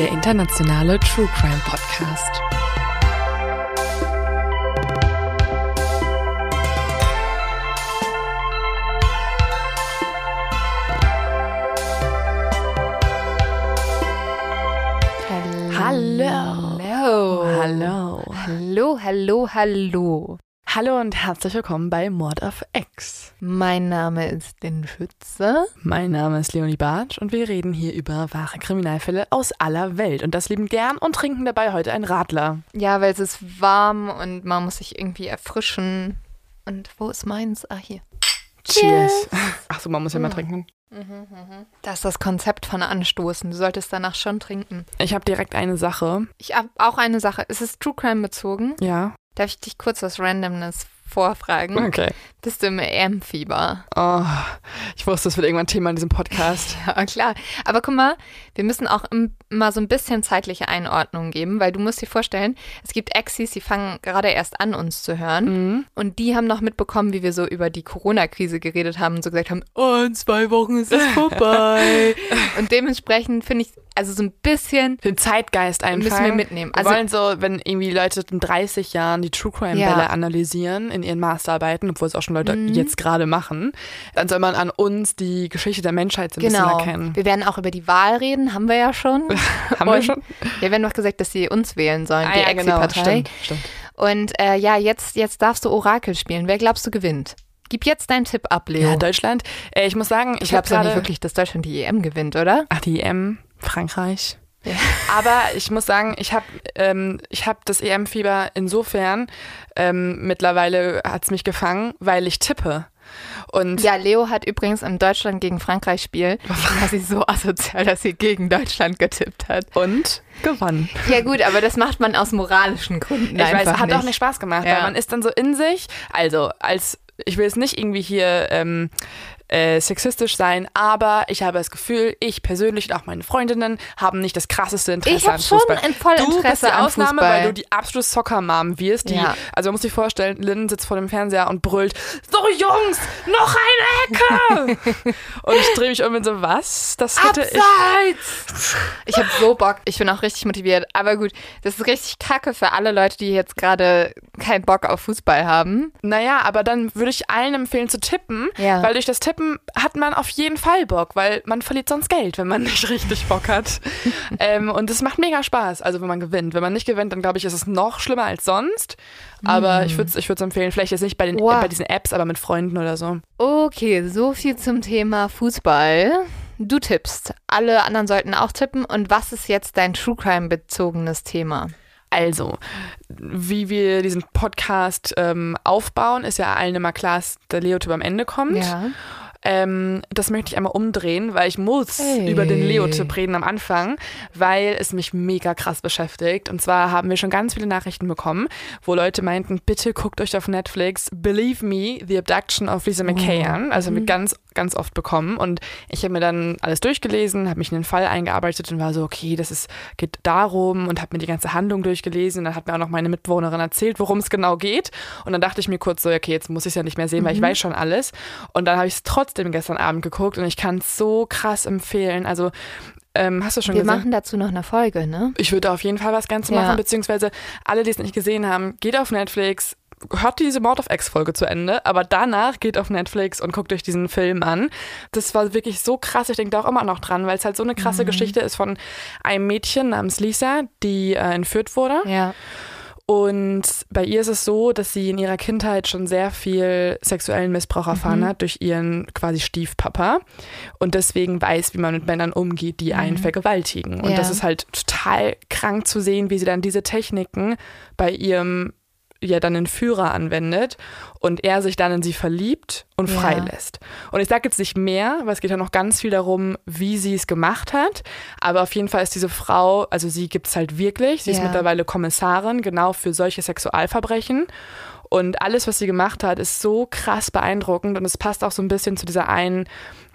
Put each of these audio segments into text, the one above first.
Der internationale True Crime Podcast. Hallo. Hallo. Hallo. Hallo, hallo, hallo. Hallo und herzlich willkommen bei Mord auf X. Mein Name ist Den Schütze. Mein Name ist Leonie Bartsch und wir reden hier über wahre Kriminalfälle aus aller Welt. Und das lieben gern und trinken dabei heute einen Radler. Ja, weil es ist warm und man muss sich irgendwie erfrischen. Und wo ist meins? Ah, hier. Cheers. Ach so, man muss ja mal trinken. Das ist das Konzept von Anstoßen. Du solltest danach schon trinken. Ich habe direkt eine Sache. Ich habe auch eine Sache. Es ist True Crime bezogen. Ja. Darf ich dich kurz was Randomness vorfragen? Okay. Bist du im EM-Fieber? Oh, ich wusste, das wird irgendwann Thema in diesem Podcast. Ja, klar. Aber guck mal, wir müssen auch mal so ein bisschen zeitliche Einordnung geben, weil du musst dir vorstellen, es gibt Exis, die fangen gerade erst an, uns zu hören. Mhm. Und die haben noch mitbekommen, wie wir so über die Corona-Krise geredet haben und so gesagt haben, oh, in zwei Wochen ist es vorbei. und dementsprechend finde ich, also so ein bisschen Den Zeitgeist einfangen. müssen wir mitnehmen. Wir Also wollen so, wenn irgendwie Leute in 30 Jahren die True Crime Ja. Analysieren in ihren Masterarbeiten, obwohl es auch schon Leute Mhm. jetzt gerade machen, dann soll man an uns die Geschichte der Menschheit so ein genau. bisschen erkennen. Wir werden auch über die Wahl reden, haben wir ja schon. Haben wir Und schon? Wir werden doch gesagt, dass sie uns wählen sollen, Ah, die ja, genau. Exi-Partei. Stimmt, stimmt. Und äh, ja, jetzt, jetzt darfst du Orakel spielen. Wer glaubst du gewinnt? Gib jetzt deinen Tipp ab, Leo. Ja, Deutschland. Äh, ich muss sagen, ich ich habe glaube ja nicht wirklich, dass Deutschland die EM gewinnt, oder? Ach, die EM, Frankreich. Ja. Aber ich muss sagen, ich habe ähm, ich hab das EM-Fieber insofern, ähm, mittlerweile hat's mich gefangen, weil ich tippe. Und Ja, Leo hat übrigens im Deutschland gegen Frankreich Spiel, war sie so asozial, dass sie gegen Deutschland getippt hat. und gewonnen. Ja gut, aber das macht man aus moralischen Gründen Ich weiß, hat nicht. auch nicht Spaß gemacht, Ja. weil man ist dann so in sich, also als ich will jetzt nicht irgendwie hier ähm, äh, sexistisch sein, aber ich habe das Gefühl, ich persönlich und auch meine Freundinnen haben nicht das krasseste Interesse Ich an schon Fußball. ein voll du bist Interesse die Ausnahme, Fußball. weil du die absolute Soccer-Mom wirst. Die, Ja. Also man muss sich vorstellen, Lynn sitzt vor dem Fernseher und brüllt, so Jungs, noch eine Ecke! und ich drehe mich um und so, was? Das hätte ich... Abseits! Ich habe so Bock. Ich bin auch richtig motiviert. Aber gut, das ist richtig kacke für alle Leute, die jetzt gerade keinen Bock auf Fußball haben. Naja, aber dann würde ich allen empfehlen zu tippen, Ja. weil durch das Tippen hat man auf jeden Fall Bock, weil man verliert sonst Geld, wenn man nicht richtig Bock hat. ähm, und es macht mega Spaß, also wenn man gewinnt. Wenn man nicht gewinnt, dann glaube ich, ist es noch schlimmer als sonst. Aber ich würde es empfehlen, vielleicht jetzt nicht bei, den, Wow. äh, bei diesen Apps, aber mit Freunden oder so. Okay, so viel zum Thema Fußball. Du tippst. Alle anderen sollten auch tippen. Und was ist jetzt dein True Crime bezogenes Thema? Also, wie wir diesen Podcast ähm, aufbauen, ist ja allen immer klar, dass der Leo-Typ am Ende kommt. Ja. Ähm, das möchte ich einmal umdrehen, weil ich muss Hey. über den Leo-Tipp reden am Anfang, weil es mich mega krass beschäftigt. Und zwar haben wir schon ganz viele Nachrichten bekommen, wo Leute meinten, bitte guckt euch auf Netflix Believe Me, The Abduction of Lisa McKay an. Also haben wir ganz, ganz oft bekommen. Und ich habe mir dann alles durchgelesen, habe mich in den Fall eingearbeitet und war so, okay, das ist, geht darum und habe mir die ganze Handlung durchgelesen. Dann hat mir auch noch meine Mitbewohnerin erzählt, worum es genau geht. Und dann dachte ich mir kurz so, okay, jetzt muss ich es ja nicht mehr sehen, weil ich weiß schon alles. Und dann habe ich es trotzdem gestern Abend geguckt und ich kann es so krass empfehlen. Also, ähm, hast du schon Wir gesehen? machen dazu noch eine Folge, ne? Ich würde auf jeden Fall was Ganzes Ja. machen, beziehungsweise alle, die es nicht gesehen haben, geht auf Netflix, hört diese Mord of X-Folge zu Ende, aber danach geht auf Netflix und guckt euch diesen Film an. Das war wirklich so krass. Ich denke da auch immer noch dran, weil es halt so eine krasse mhm. Geschichte ist von einem Mädchen namens Lisa, die äh, entführt wurde. Ja. Und bei ihr ist es so, dass sie in ihrer Kindheit schon sehr viel sexuellen Missbrauch erfahren mhm. hat durch ihren quasi Stiefpapa und deswegen weiß, wie man mit Männern umgeht, die einen mhm. vergewaltigen. Und ja. das ist halt total krank zu sehen, wie sie dann diese Techniken bei ihrem ja dann einen Führer anwendet und er sich dann in sie verliebt und ja. freilässt. Und ich sage jetzt nicht mehr, weil es geht ja noch ganz viel darum, wie sie es gemacht hat. Aber auf jeden Fall ist diese Frau, also sie gibt es halt wirklich. Sie ja. ist mittlerweile Kommissarin, genau für solche Sexualverbrechen. Und alles, was sie gemacht hat, ist so krass beeindruckend und es passt auch so ein bisschen zu dieser einen,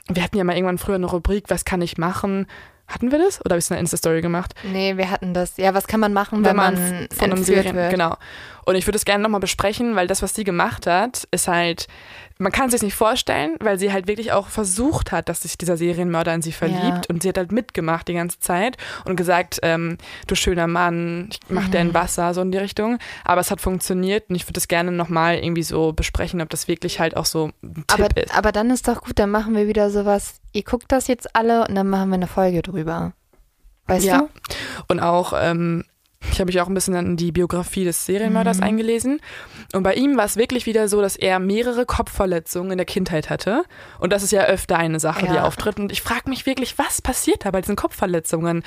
wir hatten ja mal irgendwann früher eine Rubrik, was kann ich machen? Hatten wir das? Oder habe ich es in einer Insta-Story gemacht? Nee, wir hatten das. Ja, was kann man machen, wenn, wenn man, man von einem Serien, wird? Genau. Und ich würde es gerne nochmal besprechen, weil das, was sie gemacht hat, ist halt, man kann es sich nicht vorstellen, weil sie halt wirklich auch versucht hat, dass sich dieser Serienmörder in sie verliebt ja. und sie hat halt mitgemacht die ganze Zeit und gesagt, ähm, du schöner Mann, ich mach mhm. dir ein Wasser, so in die Richtung. Aber es hat funktioniert und ich würde es gerne nochmal irgendwie so besprechen, ob das wirklich halt auch so ein Tipp aber, ist. Aber dann ist doch gut, dann machen wir wieder sowas, ihr guckt das jetzt alle und dann machen wir eine Folge drüber. Weißt ja. du? Und auch, ähm, ich habe mich auch ein bisschen in die Biografie des Serienmörders mhm. eingelesen. Und bei ihm war es wirklich wieder so, dass er mehrere Kopfverletzungen in der Kindheit hatte. Und das ist ja öfter eine Sache, ja. die auftritt. Und ich frage mich wirklich, was passiert da bei diesen Kopfverletzungen?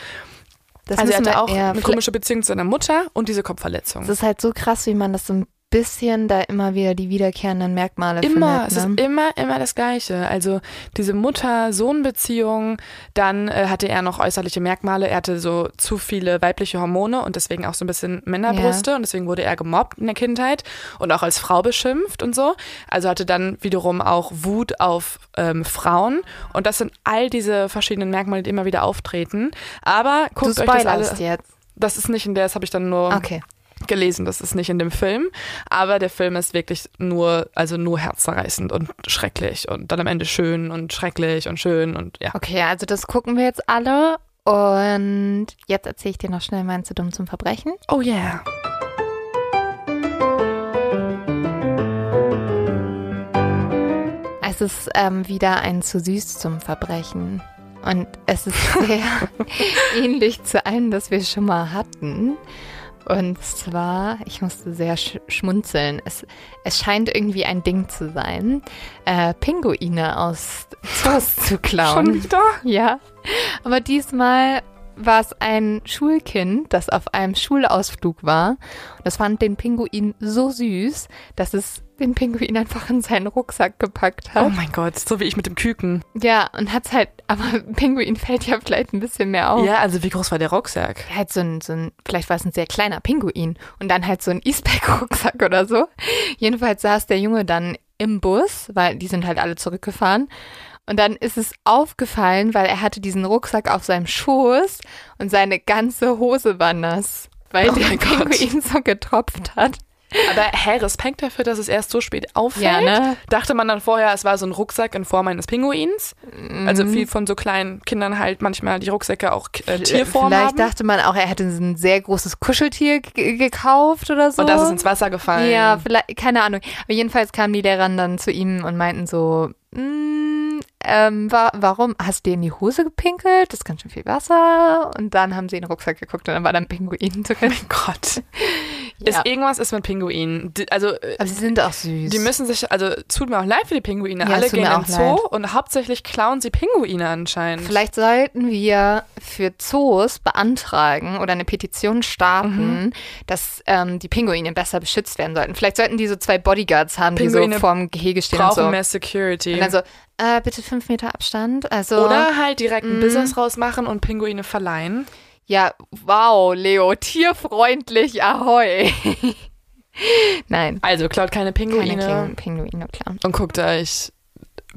Das also er hatte auch eine komische Beziehung zu seiner Mutter und diese Kopfverletzung. Das ist halt so krass, wie man das so bisschen da immer wieder die wiederkehrenden Merkmale immer, findet. Immer, ne? es ist immer, immer das Gleiche. Also diese Mutter-Sohn-Beziehung, dann äh, hatte er noch äußerliche Merkmale. Er hatte so zu viele weibliche Hormone und deswegen auch so ein bisschen Männerbrüste ja. und deswegen wurde er gemobbt in der Kindheit und auch als Frau beschimpft und so. Also hatte dann wiederum auch Wut auf ähm, Frauen und das sind all diese verschiedenen Merkmale, die immer wieder auftreten. Aber guckt du euch das alles. Jetzt. Das ist nicht in der, das habe ich dann nur okay gelesen, das ist nicht in dem Film, aber der Film ist wirklich nur, also nur herzzerreißend und schrecklich und dann am Ende schön und schrecklich und schön und ja. Okay, also das gucken wir jetzt alle und jetzt erzähle ich dir noch schnell mein zu dumm zum Verbrechen. Oh yeah. Es ist ähm, wieder ein zu süß zum Verbrechen. Und es ist sehr ähnlich zu einem, das wir schon mal hatten. Und zwar, ich musste sehr sch schmunzeln. Es, es scheint irgendwie ein Ding zu sein, äh, Pinguine aus Zoos zu klauen. Schon wieder? Ja. Aber diesmal war es ein Schulkind, das auf einem Schulausflug war. Und das fand den Pinguin so süß, dass es den Pinguin einfach in seinen Rucksack gepackt hat. Oh mein Gott, so wie ich mit dem Küken. Ja, und hat's halt, aber Pinguin fällt ja vielleicht ein bisschen mehr auf. Ja, also wie groß war der Rucksack? Halt so ein, so ein vielleicht war es ein sehr kleiner Pinguin und dann halt so ein Eastpack-Rucksack oder so. Jedenfalls saß der Junge dann im Bus, weil die sind halt alle zurückgefahren. Und dann ist es aufgefallen, weil er hatte diesen Rucksack auf seinem Schoß und seine ganze Hose war nass, weil oh der Pinguin so getropft hat. Aber hä, Respekt dafür, dass es erst so spät auffällt. Ja, ne? Dachte man dann vorher, es war so ein Rucksack in Form eines Pinguins. Mhm. Also viel von so kleinen Kindern halt manchmal die Rucksäcke auch äh, Tierform Vielleicht haben. dachte man auch, er hätte ein sehr großes Kuscheltier gekauft oder so. Und das ist ins Wasser gefallen. Ja, vielleicht, keine Ahnung. Aber jedenfalls kamen die Lehrer dann zu ihm und meinten so, mm, ähm, wa warum hast du dir in die Hose gepinkelt? Das ist ganz schön viel Wasser. Und dann haben sie in den Rucksack geguckt und dann war da ein Pinguin drin. Oh mein Gott. Ja. Ist irgendwas ist mit Pinguinen. Die, also, äh, Aber sie sind auch süß. Die müssen sich, also tut mir auch leid für die Pinguine. Ja, Alle gehen in Zoo leid. und hauptsächlich klauen sie Pinguine anscheinend. Vielleicht sollten wir für Zoos beantragen oder eine Petition starten, mhm. dass ähm, die Pinguine besser beschützt werden sollten. Vielleicht sollten die so zwei Bodyguards haben, Pinguine die so vorm Gehege stehen brauchen und so. mehr Security. Und dann so, äh, bitte fünf Meter Abstand. Also, Oder halt direkt ein mm. Business rausmachen und Pinguine verleihen. Ja, wow, Leo, tierfreundlich, ahoi. Nein. Also klaut keine Pinguine. Keine Pinguine klauen. Und guckt euch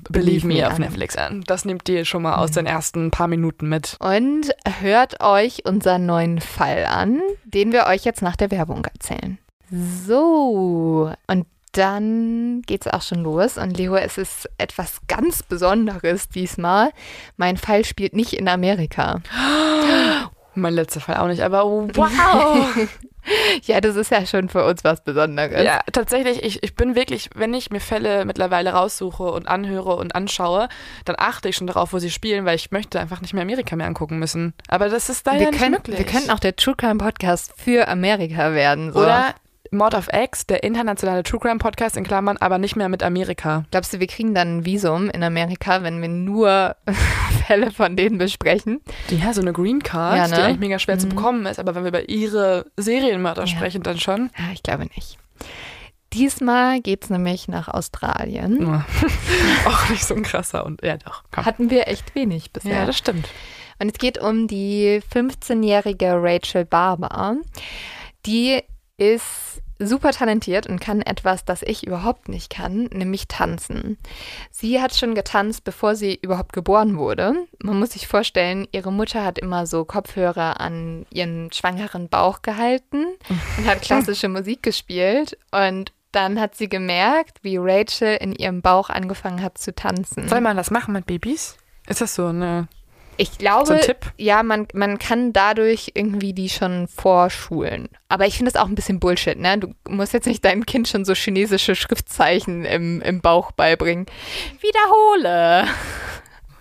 Believe Me auf Netflix an. Das nehmt ihr schon mal aus mhm. den ersten paar Minuten mit. Und hört euch unseren neuen Fall an, den wir euch jetzt nach der Werbung erzählen. So, und dann geht's auch schon los. Und Leo, es ist etwas ganz Besonderes diesmal. Mein Fall spielt nicht in Amerika. Mein letzter Fall auch nicht, aber wow. ja, das ist ja schon für uns was Besonderes. Ja, tatsächlich, ich, ich bin wirklich, wenn ich mir Fälle mittlerweile raussuche und anhöre und anschaue, dann achte ich schon darauf, wo sie spielen, weil ich möchte einfach nicht mehr Amerika mehr angucken müssen. Aber das ist da wir ja können, nicht möglich. Wir könnten auch der True Crime Podcast für Amerika werden. So. Oder Mord of X, der internationale True Crime Podcast in Klammern, aber nicht mehr mit Amerika. Glaubst du, wir kriegen dann ein Visum in Amerika, wenn wir nur Fälle von denen besprechen? Ja, so eine Green Card, Ja, ne? die eigentlich mega schwer zu Mhm. bekommen ist, aber wenn wir über ihre Serienmörder Ja. sprechen, dann schon. Ja, ich glaube nicht. Diesmal geht's nämlich nach Australien. Auch nicht so ein krasser und ja doch. Komm. Hatten wir echt wenig bisher. Ja, das stimmt. Und es geht um die 15-jährige Rachel Barber. Die ist super talentiert und kann etwas, das ich überhaupt nicht kann, nämlich tanzen. Sie hat schon getanzt, bevor sie überhaupt geboren wurde. Man muss sich vorstellen, ihre Mutter hat immer so Kopfhörer an ihren schwangeren Bauch gehalten und hat klassische Musik gespielt und dann hat sie gemerkt, wie Rachel in ihrem Bauch angefangen hat zu tanzen. Soll man das machen mit Babys? Ist das so eine Ich glaube, ja, man, man kann dadurch irgendwie die schon vorschulen. Aber ich finde das auch ein bisschen Bullshit, ne? Du musst jetzt nicht deinem Kind schon so chinesische Schriftzeichen im, im Bauch beibringen. Wiederhole!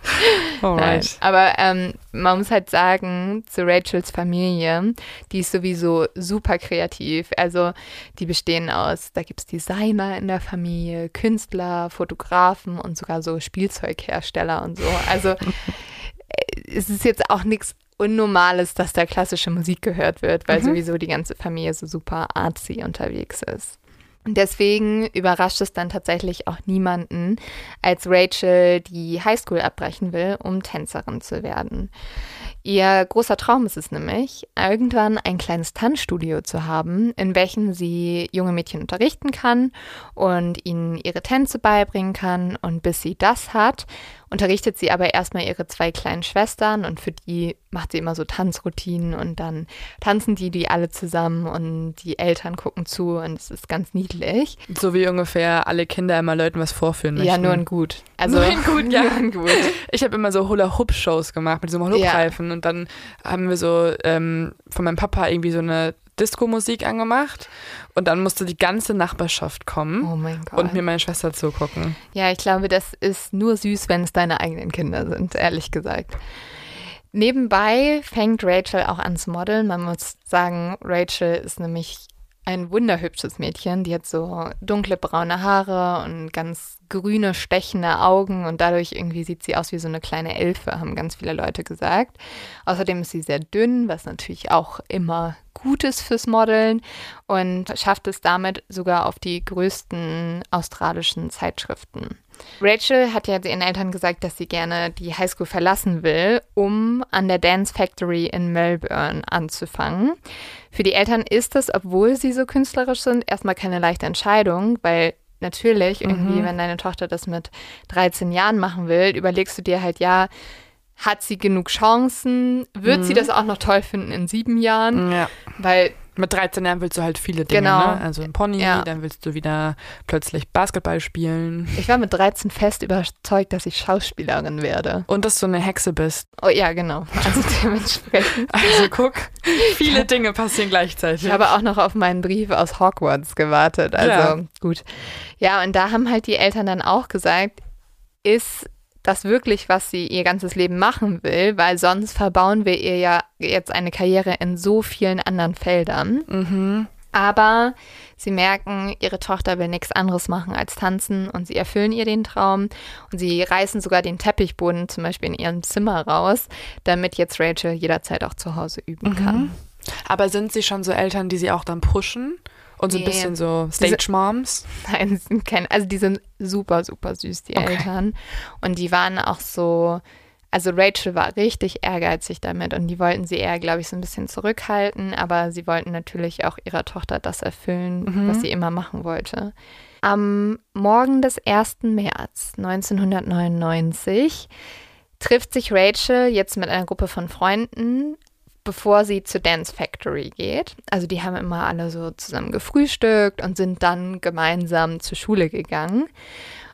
Nein. Aber ähm, man muss halt sagen, zu Rachels Familie, die ist sowieso super kreativ. Also die bestehen aus, da gibt es Designer in der Familie, Künstler, Fotografen und sogar so Spielzeughersteller und so. Also es ist jetzt auch nichts Unnormales, dass da klassische Musik gehört wird, weil Mhm. sowieso die ganze Familie so super artsy unterwegs ist. Und deswegen überrascht es dann tatsächlich auch niemanden, als Rachel die Highschool abbrechen will, um Tänzerin zu werden. Ihr großer Traum ist es nämlich, irgendwann ein kleines Tanzstudio zu haben, in welchem sie junge Mädchen unterrichten kann und ihnen ihre Tänze beibringen kann. Und bis sie das hat, unterrichtet sie aber erstmal ihre zwei kleinen Schwestern und für die macht sie immer so Tanzroutinen und dann tanzen die die alle zusammen und die Eltern gucken zu und es ist ganz niedlich. So wie ungefähr alle Kinder immer Leuten was vorführen möchten. Ja, nur in gut. Also Nur in gut, ja. Nur in gut. Ich habe immer so Hula-Hoop-Shows gemacht mit so einem Hula-Hoop-Reifen und dann haben wir so ähm, von meinem Papa irgendwie so eine Disco-Musik angemacht und dann musste die ganze Nachbarschaft kommen Oh mein Gott. und mir meine Schwester zugucken. Ja, ich glaube, das ist nur süß, wenn es deine eigenen Kinder sind, ehrlich gesagt. Nebenbei fängt Rachel auch an zu modeln. Man muss sagen, Rachel ist nämlich ein wunderhübsches Mädchen. Die hat so dunkle braune Haare und ganz grüne, stechende Augen und dadurch irgendwie sieht sie aus wie so eine kleine Elfe, haben ganz viele Leute gesagt. Außerdem ist sie sehr dünn, was natürlich auch immer gut ist fürs Modeln und schafft es damit sogar auf die größten australischen Zeitschriften. Rachel hat ja ihren Eltern gesagt, dass sie gerne die Highschool verlassen will, um an der Dance Factory in Melbourne anzufangen. Für die Eltern ist das, obwohl sie so künstlerisch sind, erstmal keine leichte Entscheidung, weil natürlich irgendwie, Mhm. wenn deine Tochter das mit 13 Jahren machen will, überlegst du dir halt, ja, hat sie genug Chancen? Wird sie Mhm. das auch noch toll finden in sieben Jahren? Ja. Weil Mit 13 Jahren willst du halt viele Dinge, Genau. ne? Also ein Pony, Ja. dann willst du wieder plötzlich Basketball spielen ich war mit 13 fest überzeugt, dass ich Schauspielerin werde. und dass du eine Hexe bist. Oh ja, genau. Also dementsprechend. Also guck, viele Dinge passieren gleichzeitig. Ich habe auch noch auf meinen Brief aus Hogwarts gewartet. Also Ja. gut. Ja, und da haben halt die Eltern dann auch gesagt, ist das wirklich, was sie ihr ganzes Leben machen will, weil sonst verbauen wir ihr ja jetzt eine Karriere in so vielen anderen Feldern. mhm. Aber sie merken, ihre Tochter will nichts anderes machen als tanzen und sie erfüllen ihr den Traum und sie reißen sogar den Teppichboden zum Beispiel in ihrem Zimmer raus, damit jetzt Rachel jederzeit auch zu Hause üben kann. Mhm. Aber sind sie schon so Eltern, die sie auch dann pushen? Und so ein Nee. bisschen so Stage Moms? Nein, sind keine, also die sind super, super süß, die Okay. Eltern. Und die waren auch so, also Rachel war richtig ehrgeizig damit und die wollten sie eher, glaube ich, so ein bisschen zurückhalten, aber sie wollten natürlich auch ihrer Tochter das erfüllen, Mhm. was sie immer machen wollte. Am Morgen des 1. März 1999 trifft sich Rachel jetzt mit einer Gruppe von Freunden bevor sie zur Dance Factory geht. Also die haben immer alle so zusammen gefrühstückt und sind dann gemeinsam zur Schule gegangen.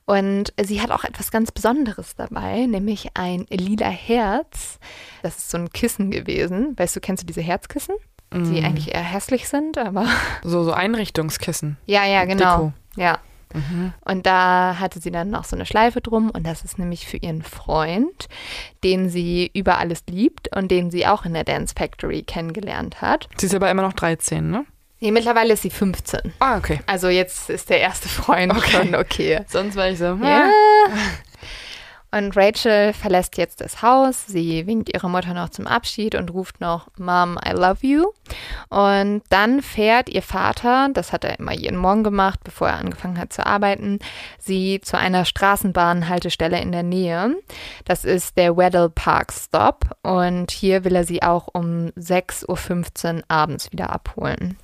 Und sie hat auch etwas ganz Besonderes dabei, nämlich ein lila Herz. Das ist so ein Kissen gewesen. Weißt du, kennst du diese Herzkissen? Die Mm. eigentlich eher hässlich sind, aber. So, so Einrichtungskissen. Ja, ja, genau. Deko. Ja. Mhm. Und da hatte sie dann noch so eine Schleife drum und das ist nämlich für ihren Freund, den sie über alles liebt und den sie auch in der Dance Factory kennengelernt hat. Sie ist aber immer noch 13, ne? Nee, mittlerweile ist sie 15. Ah, okay. Also jetzt ist der erste Freund Okay. schon okay. Sonst war ich so, Ja. Und Rachel verlässt jetzt das Haus. Sie winkt ihre Mutter noch zum Abschied und ruft noch Mom, I love you. Und dann fährt ihr Vater, das hat er immer jeden Morgen gemacht, bevor er angefangen hat zu arbeiten, sie zu einer Straßenbahnhaltestelle in der Nähe. Das ist der Weddell Park Stop. Und hier will er sie auch um 6.15 Uhr abends wieder abholen.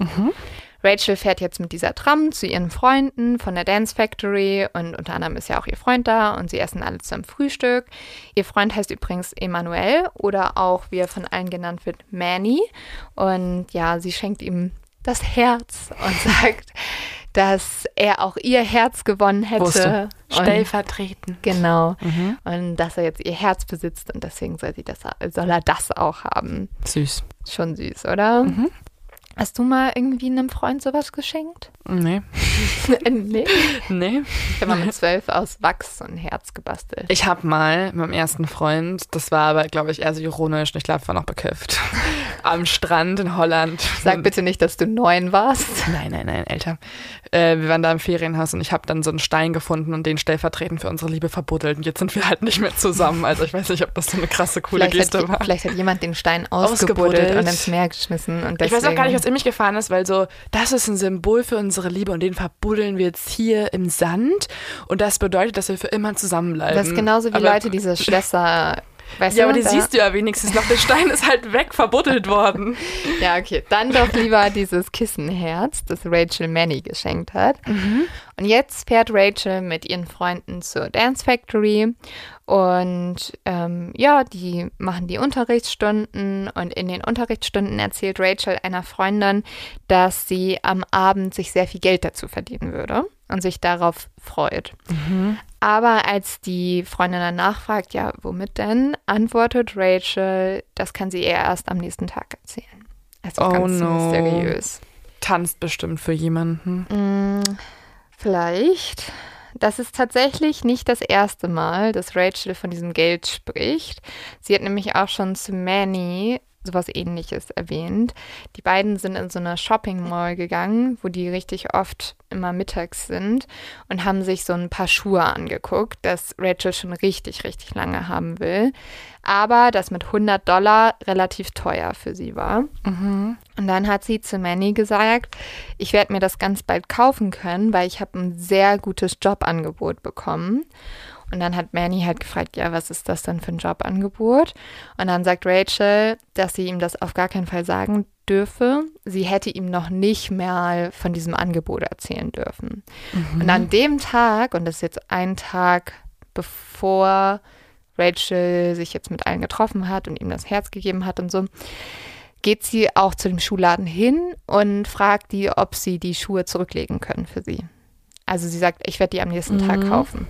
Rachel fährt jetzt mit dieser Tram zu ihren Freunden von der Dance Factory und unter anderem ist ja auch ihr Freund da und sie essen alle zusammen Frühstück. Ihr Freund heißt übrigens Emanuel oder auch, wie er von allen genannt wird, Manny. Und ja, sie schenkt ihm das Herz und sagt, dass er auch ihr Herz gewonnen hätte. Stellvertretend. genau. Mhm. Und dass er jetzt ihr Herz besitzt und deswegen soll, sie das, soll er das auch haben. Süß. Schon süß, oder? Mhm. Hast du mal irgendwie einem Freund sowas geschenkt? Nee. nee. Nee. Ich habe mal mit zwölf aus Wachs so ein Herz gebastelt. Ich habe mal mit meinem ersten Freund, das war aber, glaube ich, eher so ironisch, und ich glaube, war noch bekifft, am Strand in Holland. Sag bitte nicht, dass du neun warst. Nein, nein, nein, älter. Äh, wir waren da im Ferienhaus und ich habe dann so einen Stein gefunden und den stellvertretend für unsere Liebe verbuddelt. Und jetzt sind wir halt nicht mehr zusammen. Also ich weiß nicht, ob das so eine krasse, coole Vielleicht Geste hat, war. vielleicht hat jemand den Stein ausgebuddelt, Ausgebuddelt. und ins Meer geschmissen. Und Ich weiß auch gar nicht, deswegen- was in mich gefahren ist, weil so, das ist ein Symbol für unsere Liebe und den verbuddeln wir jetzt hier im Sand. Und das bedeutet, dass wir für immer zusammenbleiben. Das ist genauso wie Aber- Leute, diese Schlösser. Weißt Ja, du, aber die da- siehst du ja wenigstens noch. Der Stein ist halt weg, verbuddelt worden. Ja, okay. Dann doch lieber dieses Kissenherz, das Rachel Manny geschenkt hat. Und jetzt fährt Rachel mit ihren Freunden zur Dance Factory und ähm, ja, die machen die Unterrichtsstunden und in den Unterrichtsstunden erzählt Rachel einer Freundin, dass sie am Abend sich sehr viel Geld dazu verdienen würde und sich darauf freut. Aber als die Freundin dann nachfragt, ja, womit denn, antwortet Rachel, das kann sie ihr erst am nächsten Tag erzählen. Also Oh ganz no. mysteriös. Tanzt bestimmt für jemanden. Mm, vielleicht. Das ist tatsächlich nicht das erste Mal, dass Rachel von diesem Geld spricht. Sie hat nämlich auch schon zu Manny sowas ähnliches erwähnt. Die beiden sind in so eine Shopping Mall gegangen, wo die richtig oft immer mittags sind und haben sich so ein paar Schuhe angeguckt, das Rachel schon richtig, richtig lange haben will. Aber das mit 100 Dollar relativ teuer für sie war. Und dann hat sie zu Manny gesagt, ich werde mir das ganz bald kaufen können, weil ich habe ein sehr gutes Jobangebot bekommen. Und dann hat Manny halt gefragt, ja, was ist das denn für ein Jobangebot? Und dann sagt Rachel, dass sie ihm das auf gar keinen Fall sagen dürfe. Sie hätte ihm noch nicht mal von diesem Angebot erzählen dürfen. Und an dem Tag, und das ist jetzt ein Tag bevor Rachel sich jetzt mit allen getroffen hat und ihm das Herz gegeben hat und so, geht sie auch zu dem Schuhladen hin und fragt die, ob sie die Schuhe zurücklegen können für sie. Also sie sagt, ich werde die am nächsten Tag Mhm. kaufen.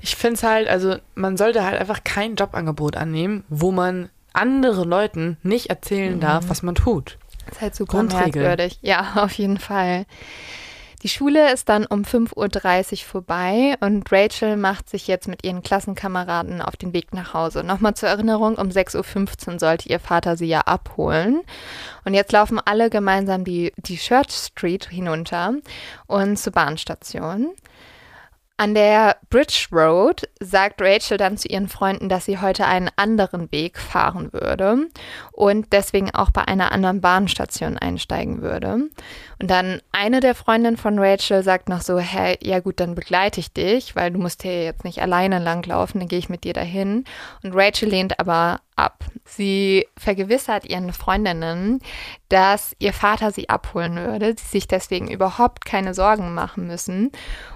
Ich finde es halt, also man sollte halt einfach kein Jobangebot annehmen, wo man anderen Leuten nicht erzählen darf, was man tut. Das ist halt super merkwürdig. Ja, auf jeden Fall. Die Schule ist dann um 5.30 Uhr vorbei und Rachel macht sich jetzt mit ihren Klassenkameraden auf den Weg nach Hause. Nochmal zur Erinnerung, um 6.15 Uhr sollte ihr Vater sie ja abholen. Und jetzt laufen alle gemeinsam die, die Church Street hinunter und zur Bahnstation. An der Bridge Road sagt Rachel dann zu ihren Freunden, dass sie heute einen anderen Weg fahren würde und deswegen auch bei einer anderen Bahnstation einsteigen würde. Und dann eine der Freundinnen von Rachel sagt noch so, hey, ja gut, dann begleite ich dich, weil du musst hier jetzt nicht alleine langlaufen, dann gehe ich mit dir dahin. Und Rachel lehnt aber ab. Sie vergewissert ihren Freundinnen, dass ihr Vater sie abholen würde, sie sich deswegen überhaupt keine Sorgen machen müssen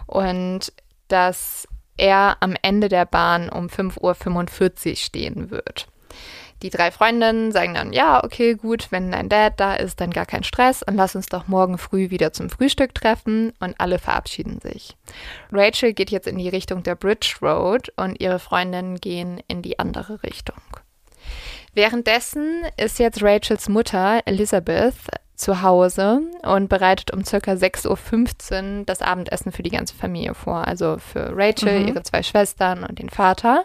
und dass er am Ende der Bahn um 5.45 Uhr stehen wird. Die drei Freundinnen sagen dann, ja, okay, gut, wenn dein Dad da ist, dann gar kein Stress und lass uns doch morgen früh wieder zum Frühstück treffen und alle verabschieden sich. Rachel geht jetzt in die Richtung der Bridge Road und ihre Freundinnen gehen in die andere Richtung. Währenddessen ist jetzt Rachels Mutter Elizabeth zu Hause und bereitet um circa 6.15 Uhr das Abendessen für die ganze Familie vor. Also für Rachel, mhm. ihre zwei Schwestern und den Vater.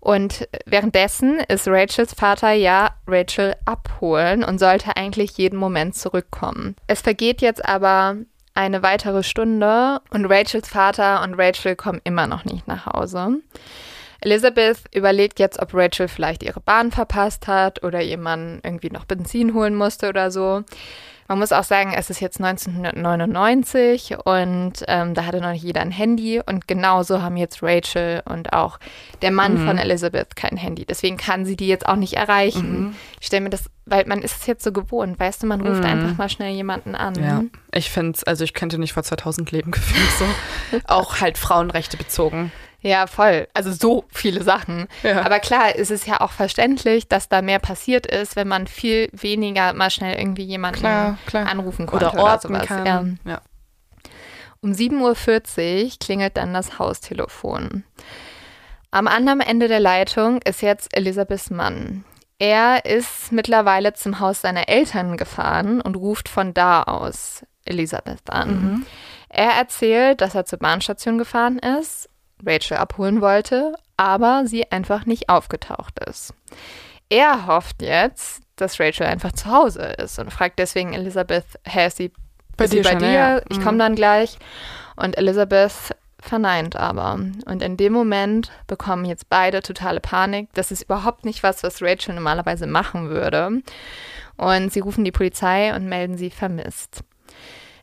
Und währenddessen ist Rachels Vater ja Rachel abholen und sollte eigentlich jeden Moment zurückkommen. Es vergeht jetzt aber eine weitere Stunde und Rachels Vater und Rachel kommen immer noch nicht nach Hause. Elizabeth überlegt jetzt, ob Rachel vielleicht ihre Bahn verpasst hat oder ihr Mann irgendwie noch Benzin holen musste oder so. Man muss auch sagen, es ist jetzt 1999 und ähm, da hatte noch nicht jeder ein Handy und genauso haben jetzt Rachel und auch der Mann mhm. von Elizabeth kein Handy. Deswegen kann sie die jetzt auch nicht erreichen. Mhm. Ich stelle mir das, weil man ist es jetzt so gewohnt, weißt du, man ruft mhm. einfach mal schnell jemanden an. Ja, ich finde es, also ich könnte nicht vor 2000 leben gefühlt so. auch halt Frauenrechte bezogen. Ja, voll. Also so viele Sachen. Ja. Aber klar, ist es ja auch verständlich, dass da mehr passiert ist, wenn man viel weniger mal schnell irgendwie jemanden klar, klar. anrufen konnte oder, oder sowas. Kann. Ja. Ja. Um 7.40 Uhr klingelt dann das Haustelefon. Am anderen Ende der Leitung ist jetzt Elisabeths Mann. Er ist mittlerweile zum Haus seiner Eltern gefahren und ruft von da aus Elisabeth an. Mhm. Er erzählt, dass er zur Bahnstation gefahren ist Rachel abholen wollte, aber sie einfach nicht aufgetaucht ist. Er hofft jetzt, dass Rachel einfach zu Hause ist und fragt deswegen Elizabeth, hä, ist sie bei ist dir? bei dir? Ja. Ich komme mhm. dann gleich. Und Elizabeth verneint aber. Und in dem Moment bekommen jetzt beide totale Panik. Das ist überhaupt nicht was, was Rachel normalerweise machen würde. Und sie rufen die Polizei und melden sie vermisst.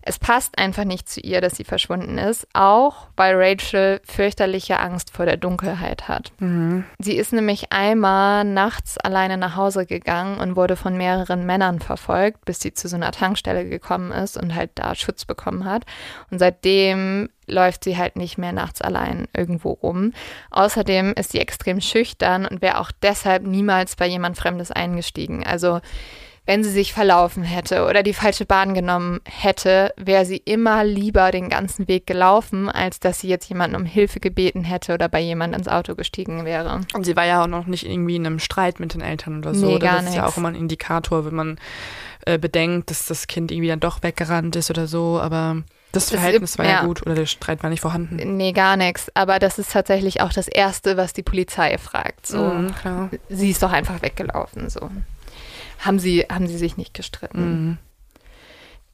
Es passt einfach nicht zu ihr, dass sie verschwunden ist, auch weil Rachel fürchterliche Angst vor der Dunkelheit hat. Mhm. Sie ist nämlich einmal nachts alleine nach Hause gegangen und wurde von mehreren Männern verfolgt, bis sie zu so einer Tankstelle gekommen ist und halt da Schutz bekommen hat. Und seitdem läuft sie halt nicht mehr nachts allein irgendwo rum. Außerdem ist sie extrem schüchtern und wäre auch deshalb niemals bei jemand Fremdes eingestiegen. Also wenn sie sich verlaufen hätte oder die falsche Bahn genommen hätte, wäre sie immer lieber den ganzen Weg gelaufen, als dass sie jetzt jemanden um Hilfe gebeten hätte oder bei jemandem ins Auto gestiegen wäre. Und sie war ja auch noch nicht irgendwie in einem Streit mit den Eltern oder so. Nee, gar das ist ja auch immer ein Indikator, wenn man äh, bedenkt, dass das Kind irgendwie dann doch weggerannt ist oder so, aber das Verhältnis das, war ja, ja, gut oder der Streit war nicht vorhanden. Nee, gar nichts. Aber das ist tatsächlich auch das Erste, was die Polizei fragt. So, mhm, sie ist doch einfach weggelaufen. So haben sie, haben sie sich nicht gestritten. Mhm.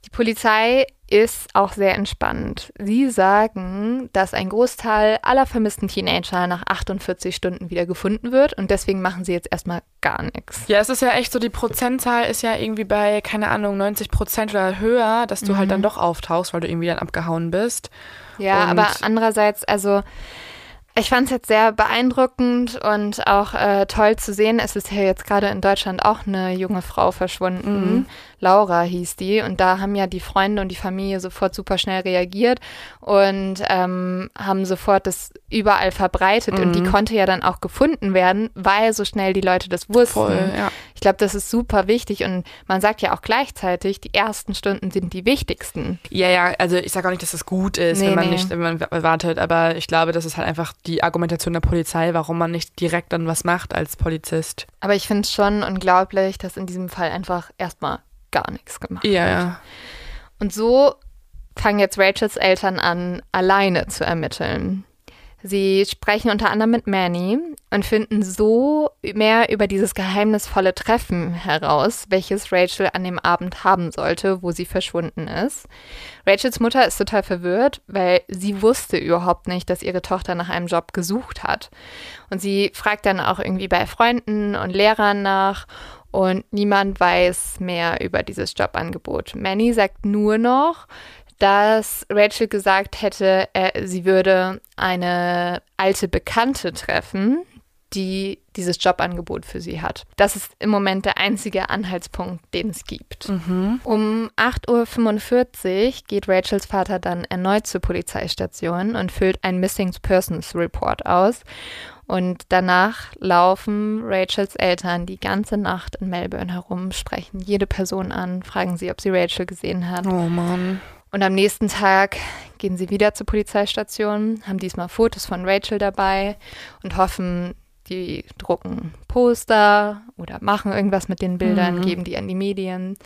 Die Polizei ist auch sehr entspannt. Sie sagen, dass ein Großteil aller vermissten Teenager nach 48 Stunden wieder gefunden wird und deswegen machen sie jetzt erstmal gar nichts. Ja, es ist ja echt so, die Prozentzahl ist ja irgendwie bei, keine Ahnung, 90 Prozent oder höher, dass du mhm. halt dann doch auftauchst, weil du irgendwie dann abgehauen bist. Ja, und aber andererseits, also ich fand es jetzt sehr beeindruckend und auch äh, toll zu sehen. Es ist ja jetzt gerade in Deutschland auch eine junge Frau verschwunden. Mhm. Laura hieß die. Und da haben ja die Freunde und die Familie sofort super schnell reagiert und ähm, haben sofort das überall verbreitet. Mhm. Und die mhm. konnte ja dann auch gefunden werden, weil so schnell die Leute das wussten. Voll, ja. Ich glaube, das ist super wichtig. Und man sagt ja auch gleichzeitig, die ersten Stunden sind die wichtigsten. Ja, ja, also ich sage auch nicht, dass das gut ist, nee, wenn man nee. nicht, wenn man wartet. Aber ich glaube, das ist halt einfach die Argumentation der Polizei, warum man nicht direkt dann was macht als Polizist. Aber ich finde es schon unglaublich, dass in diesem Fall einfach erstmal gar nichts gemacht ja, Ja. Und so fangen jetzt Rachels Eltern an, alleine zu ermitteln. Sie sprechen unter anderem mit Manny und finden so mehr über dieses geheimnisvolle Treffen heraus, welches Rachel an dem Abend haben sollte, wo sie verschwunden ist. Rachels Mutter ist total verwirrt, weil sie wusste überhaupt nicht, dass ihre Tochter nach einem Job gesucht hat. Und sie fragt dann auch irgendwie bei Freunden und Lehrern nach und niemand weiß mehr über dieses Jobangebot. Manny sagt nur noch, dass Rachel gesagt hätte, er, sie würde eine alte Bekannte treffen, die dieses Jobangebot für sie hat. Das ist im Moment der einzige Anhaltspunkt, den es gibt. Mhm. Um 8.45 Uhr geht Rachels Vater dann erneut zur Polizeistation und füllt einen Missing Persons Report aus. Und danach laufen Rachels Eltern die ganze Nacht in Melbourne herum, sprechen jede Person an, fragen sie, ob sie Rachel gesehen hat. Oh Mann. Und am nächsten Tag gehen sie wieder zur Polizeistation, haben diesmal Fotos von Rachel dabei und hoffen, die drucken Poster oder machen irgendwas mit den Bildern, Mhm. geben die an die Medien.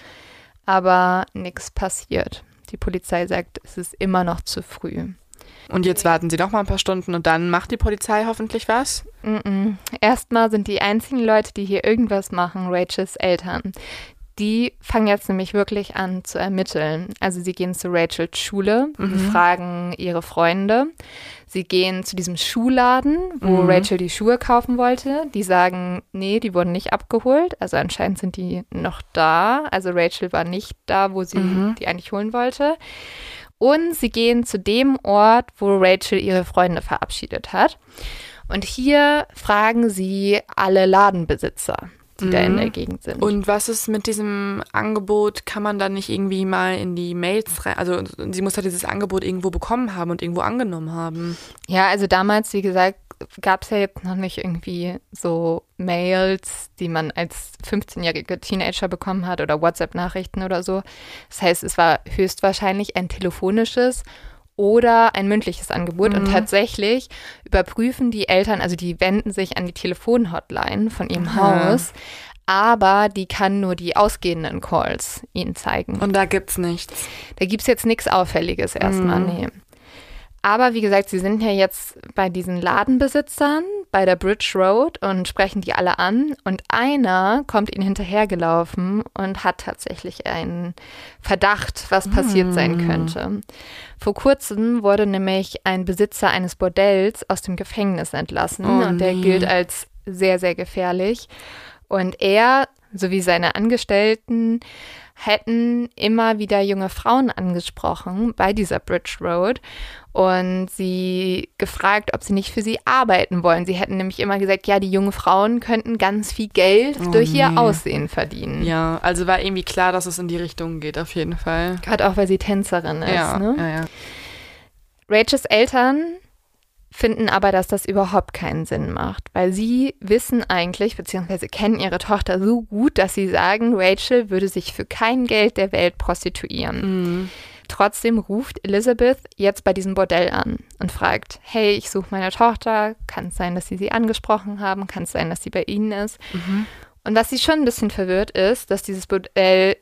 Aber nichts passiert. Die Polizei sagt, es ist immer noch zu früh. Und jetzt warten sie noch mal ein paar Stunden und dann macht die Polizei hoffentlich was? Mm-mm. Erstmal sind die einzigen Leute, die hier irgendwas machen, Rachels Eltern. Die fangen jetzt nämlich wirklich an zu ermitteln. Also sie gehen zu Rachels Schule, Mhm. fragen ihre Freunde. Sie gehen zu diesem Schuhladen, wo Mhm. Rachel die Schuhe kaufen wollte. Die sagen, nee, die wurden nicht abgeholt. Also anscheinend sind die noch da. Also Rachel war nicht da, wo sie Mhm. die eigentlich holen wollte. Und sie gehen zu dem Ort, wo Rachel ihre Freunde verabschiedet hat. Und hier fragen sie alle Ladenbesitzer, die da in Mhm. der Gegend sind. Und was ist mit diesem Angebot? Kann man da nicht irgendwie mal in die Mails rein? Also sie muss ja dieses Angebot irgendwo bekommen haben und irgendwo angenommen haben. ja, also damals, wie gesagt, gab es ja jetzt noch nicht irgendwie so Mails, die man als 15-jährige Teenager bekommen hat oder WhatsApp-Nachrichten oder so. Das heißt, es war höchstwahrscheinlich ein telefonisches oder ein mündliches Angebot. Und Mhm. tatsächlich überprüfen die Eltern, also die wenden sich an die Telefonhotline von ihrem Aha. Haus, aber die kann nur die ausgehenden Calls ihnen zeigen. Und da gibt's nichts. Da gibt es jetzt nichts Auffälliges erstmal, Mhm. nee. Aber wie gesagt, sie sind ja jetzt bei diesen Ladenbesitzern bei der Bridge Road und sprechen die alle an. Und einer kommt ihnen hinterhergelaufen und hat tatsächlich einen Verdacht, was passiert sein Mm. könnte. Vor kurzem wurde nämlich ein Besitzer eines Bordells aus dem Gefängnis entlassen Oh und der nee. gilt als sehr, sehr gefährlich. Und er sowie seine Angestellten hätten immer wieder junge Frauen angesprochen bei dieser Bridge Road und sie gefragt, ob sie nicht für sie arbeiten wollen. Sie hätten nämlich immer gesagt, ja, die jungen Frauen könnten ganz viel Geld Oh durch ihr nee. Aussehen verdienen. Ja, also war irgendwie klar, dass es in die Richtung geht, auf jeden Fall. Gerade auch, weil sie Tänzerin ist. ja, ne? ja, ja. Rachels Eltern finden aber, dass das überhaupt keinen Sinn macht, weil sie wissen eigentlich, beziehungsweise kennen ihre Tochter so gut, dass sie sagen, Rachel würde sich für kein Geld der Welt prostituieren. Mhm. Trotzdem ruft Elizabeth jetzt bei diesem Bordell an und fragt, hey, ich suche meine Tochter, kann es sein, dass sie sie angesprochen haben, kann es sein, dass sie bei ihnen ist. Mhm. Und was sie schon ein bisschen verwirrt ist, dass dieses Bordell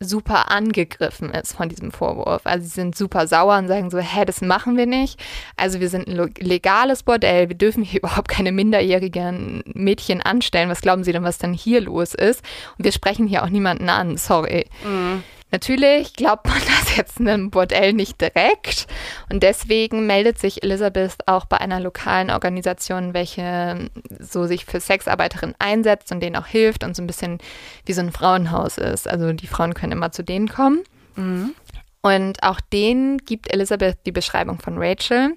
super angegriffen ist von diesem Vorwurf. Also sie sind super sauer und sagen so, hä, das machen wir nicht. Also wir sind ein legales Bordell, wir dürfen hier überhaupt keine minderjährigen Mädchen anstellen. Was glauben Sie denn, was denn hier los ist? Und wir sprechen hier auch niemanden an, sorry. Mhm. Natürlich glaubt man das jetzt einem Bordell nicht direkt und deswegen meldet sich Elisabeth auch bei einer lokalen Organisation, welche so sich für Sexarbeiterinnen einsetzt und denen auch hilft und so ein bisschen wie so ein Frauenhaus ist. Also die Frauen können immer zu denen kommen. Mhm. Und auch denen gibt Elisabeth die Beschreibung von Rachel.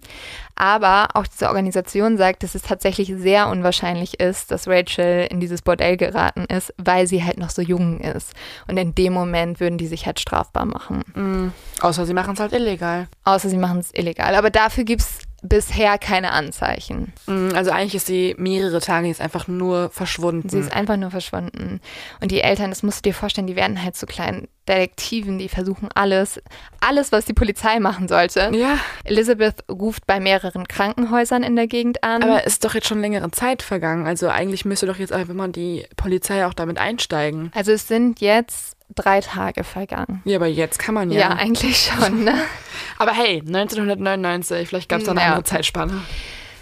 Aber auch diese Organisation sagt, dass es tatsächlich sehr unwahrscheinlich ist, dass Rachel in dieses Bordell geraten ist, weil sie halt noch so jung ist. Und in dem Moment würden die sich halt strafbar machen. Mhm. Außer sie machen es halt illegal. Außer sie machen es illegal. Aber dafür gibt es bisher keine Anzeichen. Mhm. Also eigentlich ist sie mehrere Tage jetzt einfach nur verschwunden. Sie ist einfach nur verschwunden. Und die Eltern, das musst du dir vorstellen, die werden halt so kleinen Detektiven, die versuchen alles, alles, was die Polizei machen sollte. ja, Elizabeth ruft bei mehreren Krankenhäusern in der Gegend an. aber es ist doch jetzt schon längere Zeit vergangen. Also eigentlich müsste doch jetzt einfach mal die Polizei auch damit einsteigen. also es sind jetzt drei Tage vergangen. Ja, aber jetzt kann man ja. Ja, eigentlich schon. Ne? Aber hey, 1999, vielleicht gab es da eine Ja. andere Zeitspanne.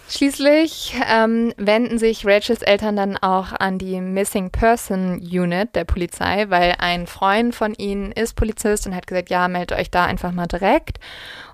Schließlich ähm, wenden sich Rachels Eltern dann auch an die Missing Person Unit der Polizei, weil ein Freund von ihnen ist Polizist und hat gesagt, ja, meldet euch da einfach mal direkt.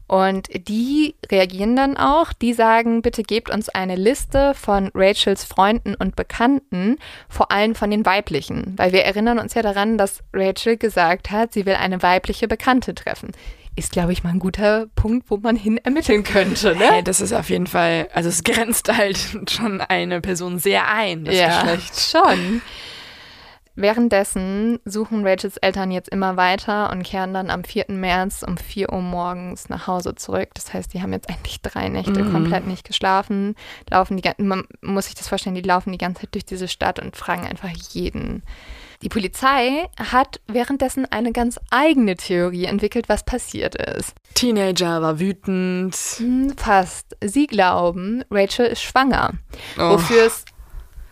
Und die reagieren dann auch, die sagen, bitte gebt uns eine Liste von Rachels Freunden und Bekannten, vor allem von den weiblichen, weil wir erinnern uns ja daran, dass Rachel gesagt hat, sie will eine weibliche Bekannte treffen. Ist, glaube ich, mal ein guter Punkt, wo man hin ermitteln könnte, ne? Hey, das ist auf jeden Fall, also es grenzt halt schon eine Person sehr ein, das ja, Geschlecht. schon. Währenddessen suchen Rachels Eltern jetzt immer weiter und kehren dann am 4. März um 4 Uhr morgens nach Hause zurück. Das heißt, die haben jetzt eigentlich drei Nächte Mhm. komplett nicht geschlafen. Laufen die, man muss sich das vorstellen, die laufen die ganze Zeit durch diese Stadt und fragen einfach jeden. Die Polizei hat währenddessen eine ganz eigene Theorie entwickelt, was passiert ist. Teenager war wütend. Hm, Fast. Sie glauben, Rachel ist schwanger, Oh, wofür es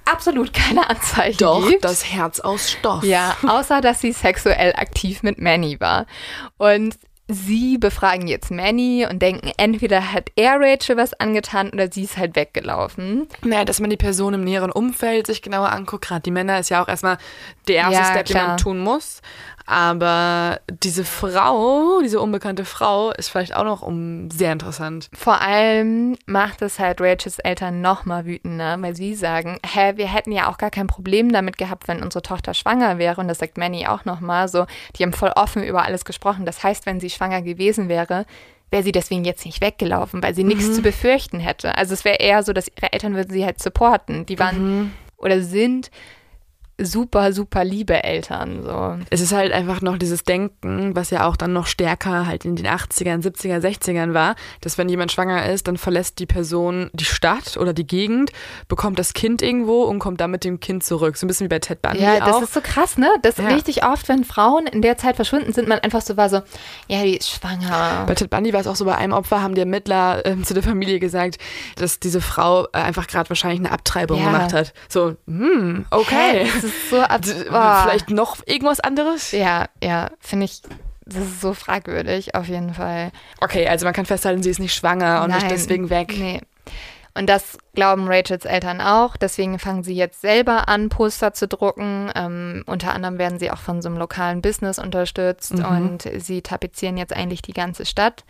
absolut keine Anzeichen doch, gibt. das Herz aus Stoff. Ja, außer dass sie sexuell aktiv mit Manny war. Und sie befragen jetzt Manny und denken, entweder hat er Rachel was angetan oder sie ist halt weggelaufen. Naja, dass man die Person im näheren Umfeld sich genauer anguckt. Gerade die Männer ist ja auch erstmal der erste Ja, Step, den klar. man tun muss. Aber diese Frau, diese unbekannte Frau, ist vielleicht auch noch um sehr interessant. Vor allem macht es halt Rachels Eltern noch mal wütender, weil sie sagen, hä, wir hätten ja auch gar kein Problem damit gehabt, wenn unsere Tochter schwanger wäre. Und das sagt Manny auch noch mal so. Die haben voll offen über alles gesprochen. Das heißt, wenn sie schwanger gewesen wäre, wäre sie deswegen jetzt nicht weggelaufen, weil sie nichts zu befürchten hätte. Also es wäre eher so, dass ihre Eltern würden sie halt supporten. Die waren oder sind super, super liebe Eltern. So. Es ist halt einfach noch dieses Denken, was ja auch dann noch stärker halt in den 80ern, 70er, 60ern war, dass wenn jemand schwanger ist, dann verlässt die Person die Stadt oder die Gegend, bekommt das Kind irgendwo und kommt dann mit dem Kind zurück. So ein bisschen wie bei Ted Bundy Ja, das auch. ist so krass, ne? Das Ja. richtig oft, wenn Frauen in der Zeit verschwunden sind, man einfach so war so, ja, die ist schwanger. Bei Ted Bundy war es auch so, bei einem Opfer haben die Ermittler ähm, zu der Familie gesagt, dass diese Frau äh, einfach gerade wahrscheinlich eine Abtreibung Ja. gemacht hat. So, hm, okay. Hä? Das ist so ab D- oh. Vielleicht noch irgendwas anderes? Ja, ja, finde ich, das ist so fragwürdig, auf jeden Fall. Okay, also man kann festhalten, sie ist nicht schwanger und nicht Nein. deswegen weg. Nee. Und das glauben Rachels Eltern auch. Deswegen fangen sie jetzt selber an, Poster zu drucken. Ähm, unter anderem werden sie auch von so einem lokalen Business unterstützt Mhm. und sie tapezieren jetzt eigentlich die ganze Stadt.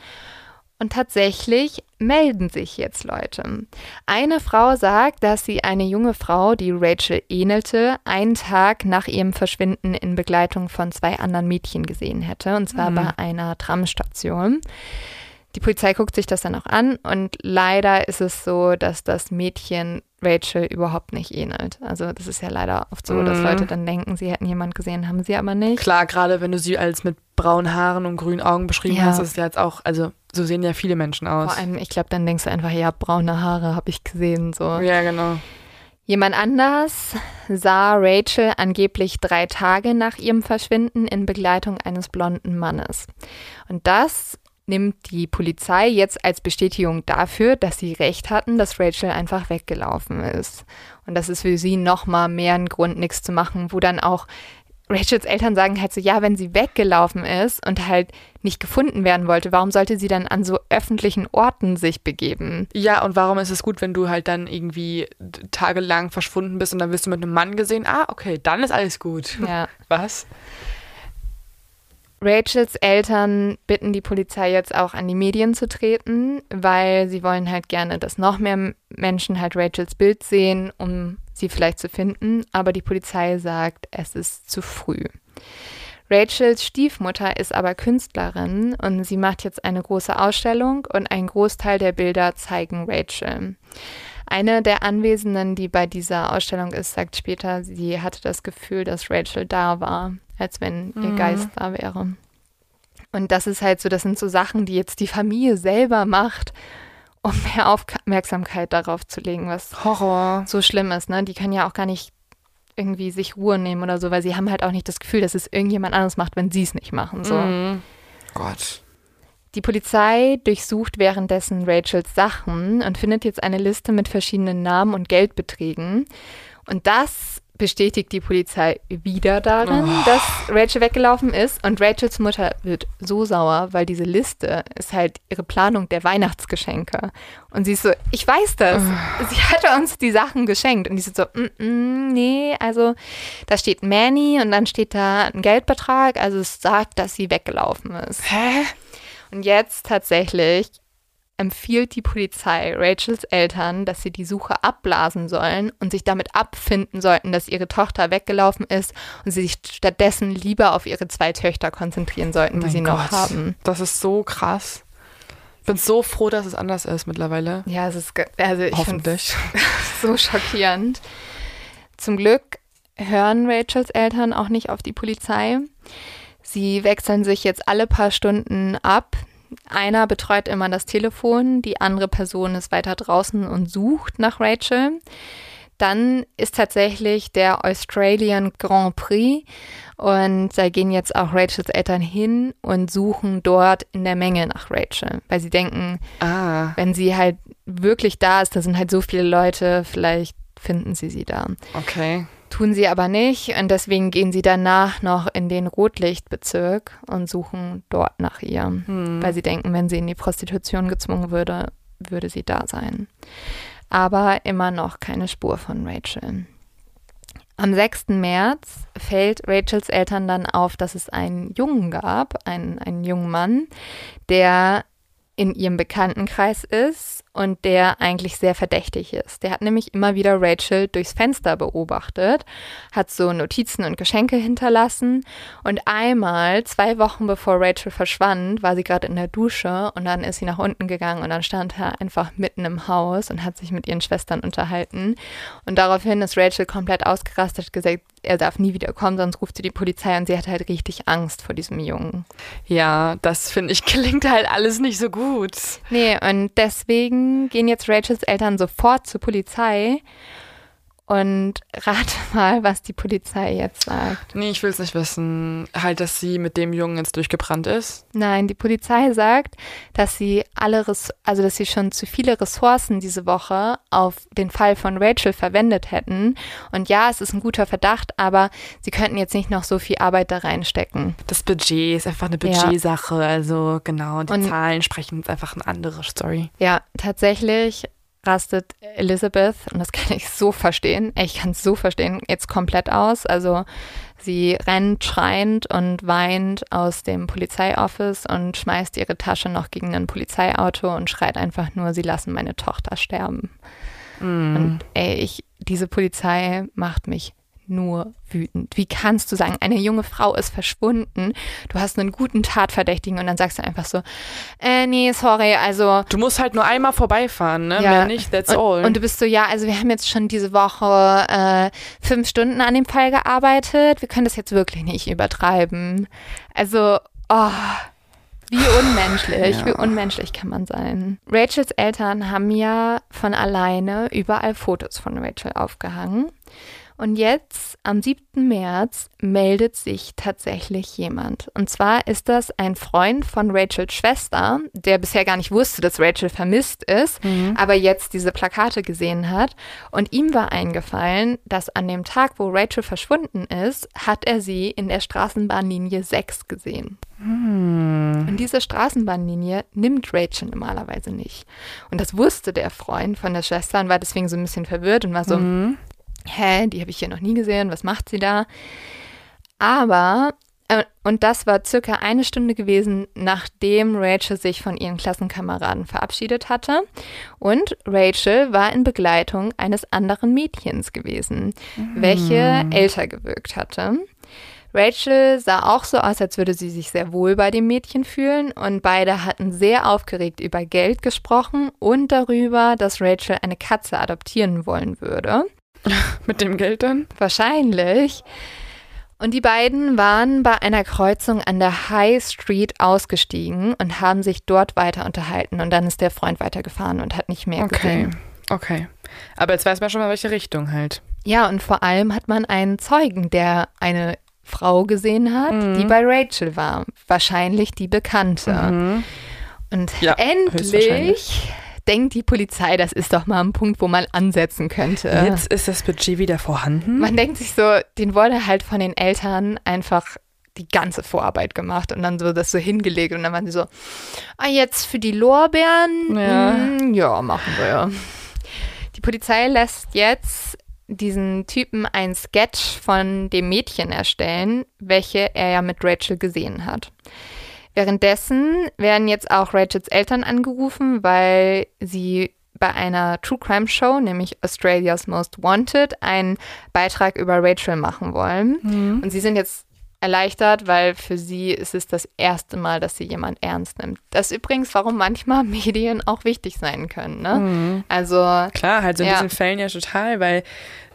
Und tatsächlich melden sich jetzt Leute. Eine Frau sagt, dass sie eine junge Frau, die Rachel ähnelte, einen Tag nach ihrem Verschwinden in Begleitung von zwei anderen Mädchen gesehen hätte, und zwar Mhm. bei einer Tramstation. Die Polizei guckt sich das dann auch an und leider ist es so, dass das Mädchen Rachel überhaupt nicht ähnelt. Also das ist ja leider oft so, dass Mhm. Leute dann denken, sie hätten jemand gesehen, haben sie aber nicht. Klar, gerade wenn du sie als mit braunen Haaren und grünen Augen beschrieben Ja. hast, ist ja jetzt auch, also so sehen ja viele Menschen aus. Vor allem, ich glaube, dann denkst du einfach, ja, braune Haare habe ich gesehen. So. ja, genau. Jemand anders sah Rachel angeblich drei Tage nach ihrem Verschwinden in Begleitung eines blonden Mannes. Und das nimmt die Polizei jetzt als Bestätigung dafür, dass sie recht hatten, dass Rachel einfach weggelaufen ist. Und das ist für sie nochmal mehr ein Grund, nichts zu machen, wo dann auch Rachels Eltern sagen halt so, ja, wenn sie weggelaufen ist und halt nicht gefunden werden wollte, warum sollte sie dann an so öffentlichen Orten sich begeben? Ja, und warum ist es gut, wenn du halt dann irgendwie tagelang verschwunden bist und dann wirst du mit einem Mann gesehen? Ah, okay, dann ist alles gut. Ja. Was? Rachels Eltern bitten die Polizei jetzt auch an die Medien zu treten, weil sie wollen halt gerne, dass noch mehr Menschen halt Rachels Bild sehen, um sie vielleicht zu finden. Aber die Polizei sagt, es ist zu früh. Rachels Stiefmutter ist aber Künstlerin und sie macht jetzt eine große Ausstellung und ein Großteil der Bilder zeigen Rachel. Eine der Anwesenden, die bei dieser Ausstellung ist, sagt später, sie hatte das Gefühl, dass Rachel da war, als wenn ihr Mhm. Geist da wäre. Und das ist halt so, das sind so Sachen, die jetzt die Familie selber macht, um mehr Aufmerksamkeit darauf zu legen, was Horror. so schlimm ist. Ne? Die können ja auch gar nicht irgendwie sich Ruhe nehmen oder so, weil sie haben halt auch nicht das Gefühl, dass es irgendjemand anderes macht, wenn sie es nicht machen. So. Mhm. Gott. Die Polizei durchsucht währenddessen Rachels Sachen und findet jetzt eine Liste mit verschiedenen Namen und Geldbeträgen. Und das bestätigt die Polizei wieder darin, Oh. dass Rachel weggelaufen ist. Und Rachels Mutter wird so sauer, weil diese Liste ist halt ihre Planung der Weihnachtsgeschenke. Und sie ist so, ich weiß das. Sie hatte uns die Sachen geschenkt. Und die sind so, mm, mm, nee, also da steht Manny und dann steht da ein Geldbetrag. Also es sagt, dass sie weggelaufen ist. Hä? Und jetzt tatsächlich empfiehlt die Polizei Rachels Eltern, dass sie die Suche abblasen sollen und sich damit abfinden sollten, dass ihre Tochter weggelaufen ist und sie sich stattdessen lieber auf ihre zwei Töchter konzentrieren sollten, die Mein sie noch Gott. haben. Das ist so krass. Ich bin so froh, dass es anders ist mittlerweile. Ja, es ist also ich Hoffentlich. so schockierend. Zum Glück hören Rachels Eltern auch nicht auf die Polizei. Sie wechseln sich jetzt alle paar Stunden ab. Einer betreut immer das Telefon, die andere Person ist weiter draußen und sucht nach Rachel. Dann ist tatsächlich der Australian Grand Prix und da gehen jetzt auch Rachels Eltern hin und suchen dort in der Menge nach Rachel, weil sie denken, Ah. wenn sie halt wirklich da ist, da sind halt so viele Leute, vielleicht finden sie sie da. Okay. Tun sie aber nicht und deswegen gehen sie danach noch in den Rotlichtbezirk und suchen dort nach ihr, Hm. weil sie denken, wenn sie in die Prostitution gezwungen würde, würde sie da sein. Aber immer noch keine Spur von Rachel. Am 6. März fällt Rachels Eltern dann auf, dass es einen Jungen gab, einen, einen jungen Mann, der in ihrem Bekanntenkreis ist und der eigentlich sehr verdächtig ist. Der hat nämlich immer wieder Rachel durchs Fenster beobachtet, hat so Notizen und Geschenke hinterlassen und einmal, zwei Wochen bevor Rachel verschwand, war sie gerade in der Dusche und dann ist sie nach unten gegangen und dann stand er einfach mitten im Haus und hat sich mit ihren Schwestern unterhalten und daraufhin ist Rachel komplett ausgerastet, hat gesagt, er darf nie wieder kommen, sonst ruft sie die Polizei und sie hat halt richtig Angst vor diesem Jungen. Ja, das finde ich klingt halt alles nicht so gut. Nee, und deswegen gehen jetzt Rachels Eltern sofort zur Polizei und rate mal, was die Polizei jetzt sagt. Nee, ich will es nicht wissen. Halt, dass sie mit dem Jungen jetzt durchgebrannt ist. Nein, die Polizei sagt, dass sie alle, Res also dass sie schon zu viele Ressourcen diese Woche auf den Fall von Rachel verwendet hätten. Und ja, es ist ein guter Verdacht, aber sie könnten jetzt nicht noch so viel Arbeit da reinstecken. Das Budget ist einfach eine Ja. Budgetsache. Also genau, die Und- Zahlen sprechen jetzt einfach eine andere Story. Ja, tatsächlich rastet Elizabeth, und das kann ich so verstehen, ich kann es so verstehen, jetzt komplett aus. Also sie rennt schreiend und weint aus dem Polizeioffice und schmeißt ihre Tasche noch gegen ein Polizeiauto und schreit einfach nur, sie lassen meine Tochter sterben. Mm. Und ey, ich, diese Polizei macht mich nur wütend. Wie kannst du sagen, eine junge Frau ist verschwunden, du hast einen guten Tatverdächtigen und dann sagst du einfach so, äh, nee, sorry, also Du musst halt nur einmal vorbeifahren, ne? Ja. Mehr nicht, that's all. und, und du bist so, ja, also wir haben jetzt schon diese Woche äh, fünf Stunden an dem Fall gearbeitet. Wir können das jetzt wirklich nicht übertreiben. Also, oh, wie unmenschlich, Ja. wie unmenschlich kann man sein. Rachels Eltern haben ja von alleine überall Fotos von Rachel aufgehangen. Und jetzt, am 7. März, meldet sich tatsächlich jemand. Und zwar ist das ein Freund von Rachels Schwester, der bisher gar nicht wusste, dass Rachel vermisst ist, aber jetzt diese Plakate gesehen hat. Und ihm war eingefallen, dass an dem Tag, wo Rachel verschwunden ist, hat er sie in der Straßenbahnlinie 6 gesehen. Und diese Straßenbahnlinie nimmt Rachel normalerweise nicht. Und das wusste der Freund von der Schwester und war deswegen so ein bisschen verwirrt und war so, Mhm. Hä, die habe ich hier noch nie gesehen, was macht sie da? Aber, äh, und das war circa eine Stunde gewesen, nachdem Rachel sich von ihren Klassenkameraden verabschiedet hatte. Und Rachel war in Begleitung eines anderen Mädchens gewesen, welche älter gewirkt hatte. Rachel sah auch so aus, als würde sie sich sehr wohl bei dem Mädchen fühlen und beide hatten sehr aufgeregt über Geld gesprochen und darüber, dass Rachel eine Katze adoptieren wollen würde. Mit dem Geld dann? Wahrscheinlich. Und die beiden waren bei einer Kreuzung an der High Street ausgestiegen und haben sich dort weiter unterhalten. Und dann ist der Freund weitergefahren und hat nicht mehr Okay. gesehen. Okay. Aber jetzt weiß man schon mal, welche Richtung halt. Ja, und vor allem hat man einen Zeugen, der eine Frau gesehen hat, Mhm. die bei Rachel war. Wahrscheinlich die Bekannte. Mhm. Und Ja, endlich. Denkt die Polizei, das ist doch mal ein Punkt, wo man ansetzen könnte. Jetzt ist das Budget wieder vorhanden. Man denkt sich so, den wurde halt von den Eltern einfach die ganze Vorarbeit gemacht und dann so das so hingelegt und dann waren sie so, ah, jetzt für die Lorbeeren, Ja. mm, ja, machen wir. Die Polizei lässt jetzt diesen Typen ein Sketch von dem Mädchen erstellen, welche er ja mit Rachel gesehen hat. Währenddessen werden jetzt auch Rachels Eltern angerufen, weil sie bei einer True Crime Show, nämlich Australia's Most Wanted, einen Beitrag über Rachel machen wollen. Mhm. Und sie sind jetzt erleichtert, weil für sie ist es das erste Mal, dass sie jemand ernst nimmt. Das ist übrigens, warum manchmal Medien auch wichtig sein können. Ne? Mhm. Also Klar, halt so in Ja. diesen Fällen ja total, weil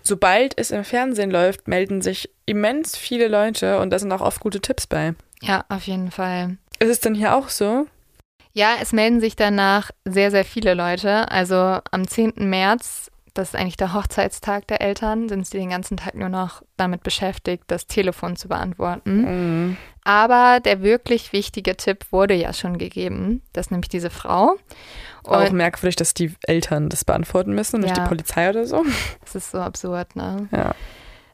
sobald es im Fernsehen läuft, melden sich immens viele Leute und da sind auch oft gute Tipps bei. Ja, auf jeden Fall. Ist es denn hier auch so? Ja, es melden sich danach sehr, sehr viele Leute. Also am 10. März, das ist eigentlich der Hochzeitstag der Eltern, sind sie den ganzen Tag nur noch damit beschäftigt, das Telefon zu beantworten. Mhm. Aber der wirklich wichtige Tipp wurde ja schon gegeben. Das ist nämlich diese Frau. Auch merkwürdig, dass die Eltern das beantworten müssen, nicht Ja. die Polizei oder so. Das ist so absurd, ne? Ja.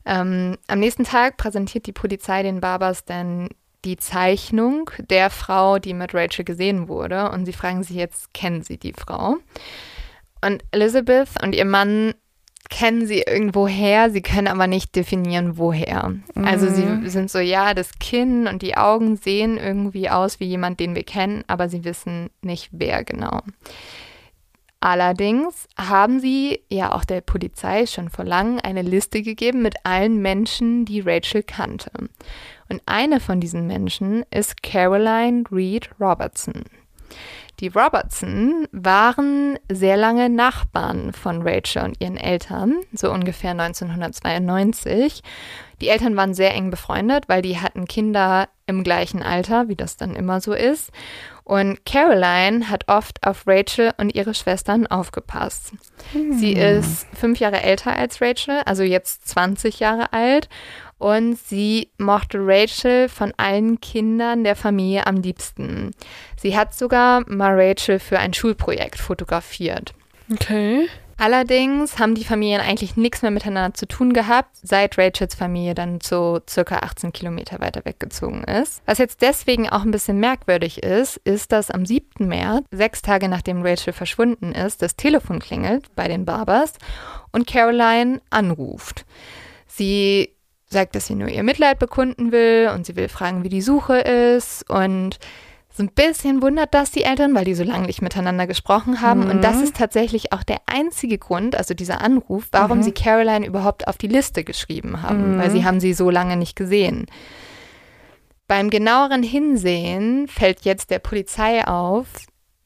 Ähm, am nächsten Tag präsentiert die Polizei den Barbers dann die Zeichnung der Frau, die mit Rachel gesehen wurde. Und sie fragen sich jetzt, kennen sie die Frau? Und Elizabeth und ihr Mann kennen sie irgendwo her, sie können aber nicht definieren, woher. Also sie sind so, ja, das Kinn und die Augen sehen irgendwie aus wie jemand, den wir kennen, aber sie wissen nicht, wer genau. Allerdings haben sie ja auch der Polizei schon vor langem eine Liste gegeben mit allen Menschen, die Rachel kannte. Und eine von diesen Menschen ist Caroline Reed Robertson. Die Robertson waren sehr lange Nachbarn von Rachel und ihren Eltern, so ungefähr 1992. Die Eltern waren sehr eng befreundet, weil die hatten Kinder im gleichen Alter, wie das dann immer so ist. Und Caroline hat oft auf Rachel und ihre Schwestern aufgepasst. Sie ist fünf Jahre älter als Rachel, also jetzt 20 Jahre alt. Und sie mochte Rachel von allen Kindern der Familie am liebsten. Sie hat sogar mal Rachel für ein Schulprojekt fotografiert. Okay. Allerdings haben die Familien eigentlich nichts mehr miteinander zu tun gehabt, seit Rachels Familie dann so circa 18 Kilometer weiter weggezogen ist. Was jetzt deswegen auch ein bisschen merkwürdig ist, ist, dass am 7. März, sechs Tage nachdem Rachel verschwunden ist, das Telefon klingelt bei den Barbers und Caroline anruft. Sie sagt, dass sie nur ihr Mitleid bekunden will und sie will fragen, wie die Suche ist und so ein bisschen wundert das die Eltern, weil die so lange nicht miteinander gesprochen haben. Und das ist tatsächlich auch der einzige Grund, also dieser Anruf, warum sie Caroline überhaupt auf die Liste geschrieben haben, weil sie haben sie so lange nicht gesehen. Beim genaueren Hinsehen fällt jetzt der Polizei auf,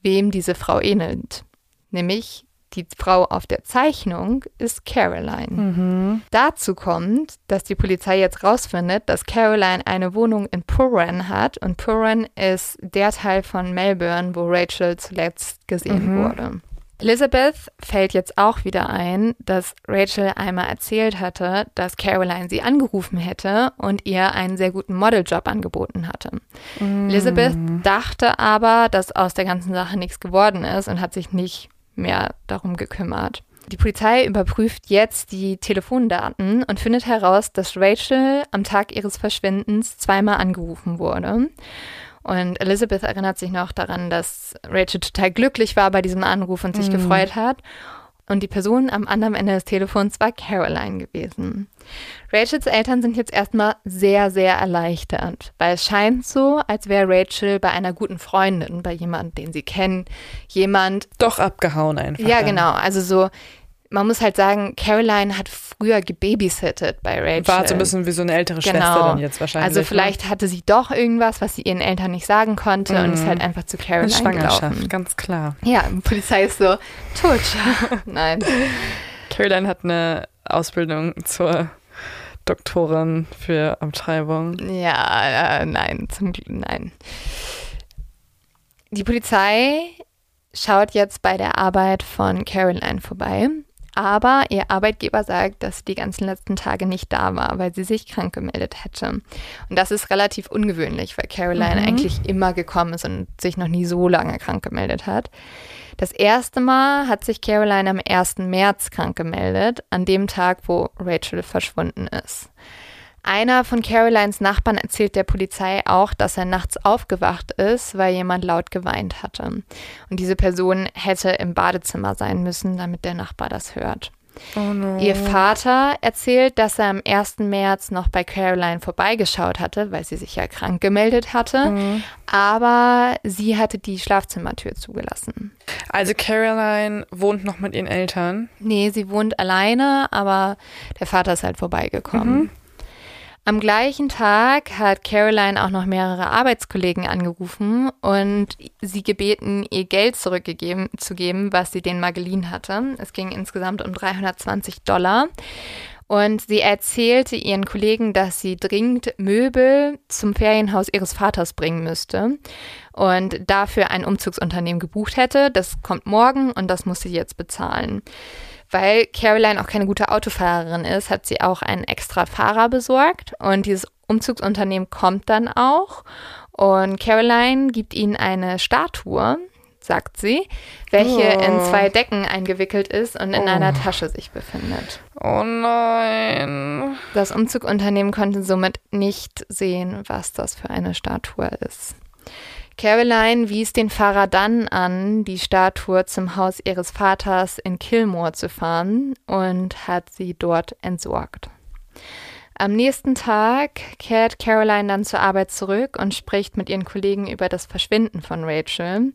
wem diese Frau ähnelt. Nämlich die Frau auf der Zeichnung ist Caroline. Dazu kommt, dass die Polizei jetzt rausfindet, dass Caroline eine Wohnung in Puran hat und Puran ist der Teil von Melbourne, wo Rachel zuletzt gesehen wurde. Elizabeth fällt jetzt auch wieder ein, dass Rachel einmal erzählt hatte, dass Caroline sie angerufen hätte und ihr einen sehr guten Modeljob angeboten hatte. Elizabeth dachte aber, dass aus der ganzen Sache nichts geworden ist und hat sich nicht mehr darum gekümmert. Die Polizei überprüft jetzt die Telefondaten und findet heraus, dass Rachel am Tag ihres Verschwindens zweimal angerufen wurde. Und Elizabeth erinnert sich noch daran, dass Rachel total glücklich war bei diesem Anruf und sich gefreut hat. Und die Person am anderen Ende des Telefons war Caroline gewesen. Rachels Eltern sind jetzt erstmal sehr, sehr erleichtert, weil es scheint so, als wäre Rachel bei einer guten Freundin, bei jemandem, den sie kennen, jemand, Doch abgehauen einfach. ja, dann. genau. Also so, man muss halt sagen, Caroline hat früher gebabysittet bei Rachel. War so ein bisschen wie so eine ältere Schwester Genau. dann jetzt wahrscheinlich. Also ne? vielleicht hatte sie doch irgendwas, was sie ihren Eltern nicht sagen konnte und ist halt einfach zu Eine Caroline Schwangerschaft, gelaufen. ganz klar. Ja, die Polizei ist so, tot. Nein. Caroline hat eine Ausbildung zur Doktorin für Abtreibung. Ja, äh, nein, zum Glück, nein. Die Polizei schaut jetzt bei der Arbeit von Caroline vorbei, aber ihr Arbeitgeber sagt, dass sie die ganzen letzten Tage nicht da war, weil sie sich krank gemeldet hätte. Und das ist relativ ungewöhnlich, weil Caroline eigentlich immer gekommen ist und sich noch nie so lange krank gemeldet hat. Das erste Mal hat sich Caroline am 1. März krank gemeldet, an dem Tag, wo Rachel verschwunden ist. Einer von Carolines Nachbarn erzählt der Polizei auch, dass er nachts aufgewacht ist, weil jemand laut geweint hatte. Und diese Person hätte im Badezimmer sein müssen, damit der Nachbar das hört. Oh no. Ihr Vater erzählt, dass er am 1. März noch bei Caroline vorbeigeschaut hatte, weil sie sich ja krank gemeldet hatte. Aber sie hatte die Schlafzimmertür zugelassen. Also Caroline wohnt noch mit ihren Eltern. Nee, sie wohnt alleine, aber der Vater ist halt vorbeigekommen. Am gleichen Tag hat Caroline auch noch mehrere Arbeitskollegen angerufen und sie gebeten, ihr Geld zurückgegeben zu geben, was sie denen mal hatte. Es ging insgesamt um 320 Dollar. Und sie erzählte ihren Kollegen, dass sie dringend Möbel zum Ferienhaus ihres Vaters bringen müsste und dafür ein Umzugsunternehmen gebucht hätte. Das kommt morgen und das muss sie jetzt bezahlen. Weil Caroline auch keine gute Autofahrerin ist, hat sie auch einen extra Fahrer besorgt und dieses Umzugsunternehmen kommt dann auch und Caroline gibt ihnen eine Statue, sagt sie, welche oh. in zwei Decken eingewickelt ist und in oh. einer Tasche sich befindet. Oh nein. Das Umzugunternehmen konnte somit nicht sehen, was das für eine Statue ist. Caroline wies den Fahrer dann an, die Statue zum Haus ihres Vaters in Kilmore zu fahren und hat sie dort entsorgt. Am nächsten Tag kehrt Caroline dann zur Arbeit zurück und spricht mit ihren Kollegen über das Verschwinden von Rachel.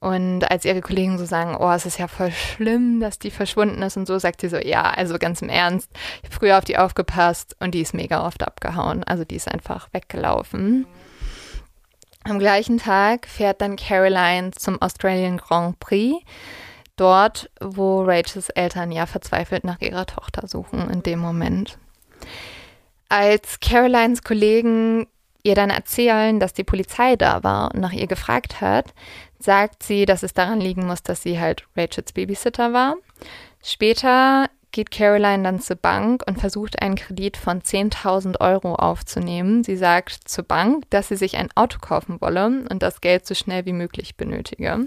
Und als ihre Kollegen so sagen, oh, es ist ja voll schlimm, dass die verschwunden ist und so, sagt sie so, ja, also ganz im Ernst, ich habe früher auf die aufgepasst und die ist mega oft abgehauen. Also die ist einfach weggelaufen. Am gleichen Tag fährt dann Caroline zum Australian Grand Prix, dort, wo Rachels Eltern ja verzweifelt nach ihrer Tochter suchen in dem Moment. Als Carolines Kollegen ihr dann erzählen, dass die Polizei da war und nach ihr gefragt hat, sagt sie, dass es daran liegen muss, dass sie halt Rachels Babysitter war. Später geht Caroline dann zur Bank und versucht einen Kredit von 10.000 Euro aufzunehmen. Sie sagt zur Bank, dass sie sich ein Auto kaufen wolle und das Geld so schnell wie möglich benötige.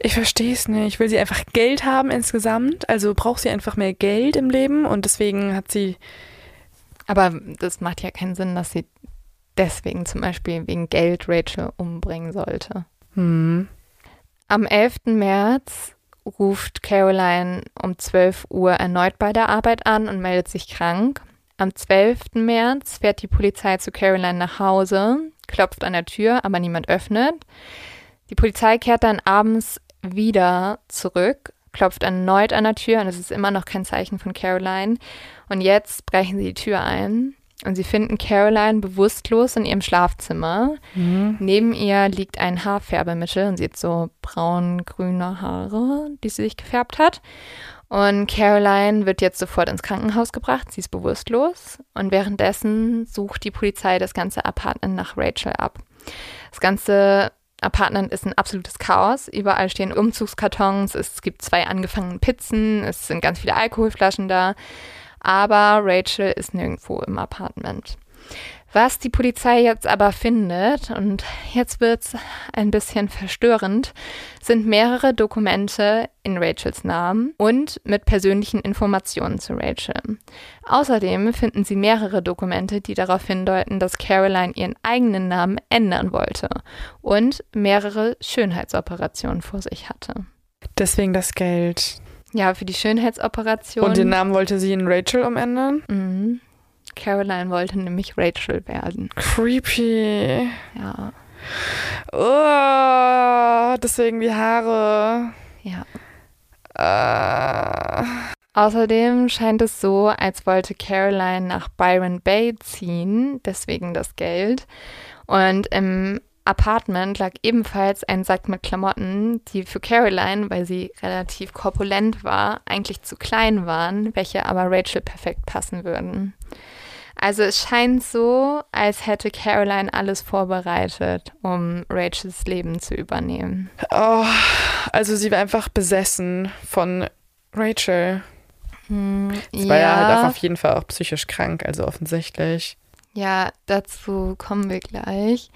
Ich verstehe es nicht. Will sie einfach Geld haben insgesamt? Also braucht sie einfach mehr Geld im Leben und deswegen hat sie. Aber das macht ja keinen Sinn, dass sie deswegen zum Beispiel wegen Geld Rachel umbringen sollte. Hm. Am 11. März ruft Caroline um 12 Uhr erneut bei der Arbeit an und meldet sich krank. Am 12. März fährt die Polizei zu Caroline nach Hause, klopft an der Tür, aber niemand öffnet. Die Polizei kehrt dann abends wieder zurück, klopft erneut an der Tür und es ist immer noch kein Zeichen von Caroline. Und jetzt brechen sie die Tür ein. Und sie finden Caroline bewusstlos in ihrem Schlafzimmer. Mhm. Neben ihr liegt ein Haarfärbemittel und sie hat so braun-grüne Haare, die sie sich gefärbt hat. Und Caroline wird jetzt sofort ins Krankenhaus gebracht. Sie ist bewusstlos. Und währenddessen sucht die Polizei das ganze Apartment nach Rachel ab. Das ganze Apartment ist ein absolutes Chaos. Überall stehen Umzugskartons. Es gibt zwei angefangene Pizzen. Es sind ganz viele Alkoholflaschen da aber Rachel ist nirgendwo im Apartment. Was die Polizei jetzt aber findet, und jetzt wird es ein bisschen verstörend, sind mehrere Dokumente in Rachels Namen und mit persönlichen Informationen zu Rachel. Außerdem finden sie mehrere Dokumente, die darauf hindeuten, dass Caroline ihren eigenen Namen ändern wollte und mehrere Schönheitsoperationen vor sich hatte. Deswegen das Geld. Ja, für die Schönheitsoperation. Und den Namen wollte sie in Rachel umändern? Mhm. Caroline wollte nämlich Rachel werden. Creepy. Ja. Oh, deswegen die Haare. Ja. Uh. Außerdem scheint es so, als wollte Caroline nach Byron Bay ziehen, deswegen das Geld. Und im Apartment lag ebenfalls ein Sack mit Klamotten, die für Caroline, weil sie relativ korpulent war, eigentlich zu klein waren, welche aber Rachel perfekt passen würden. Also es scheint so, als hätte Caroline alles vorbereitet, um Rachels Leben zu übernehmen. Oh, also sie war einfach besessen von Rachel. Hm, sie war ja halt auch auf jeden Fall auch psychisch krank, also offensichtlich. Ja, dazu kommen wir gleich.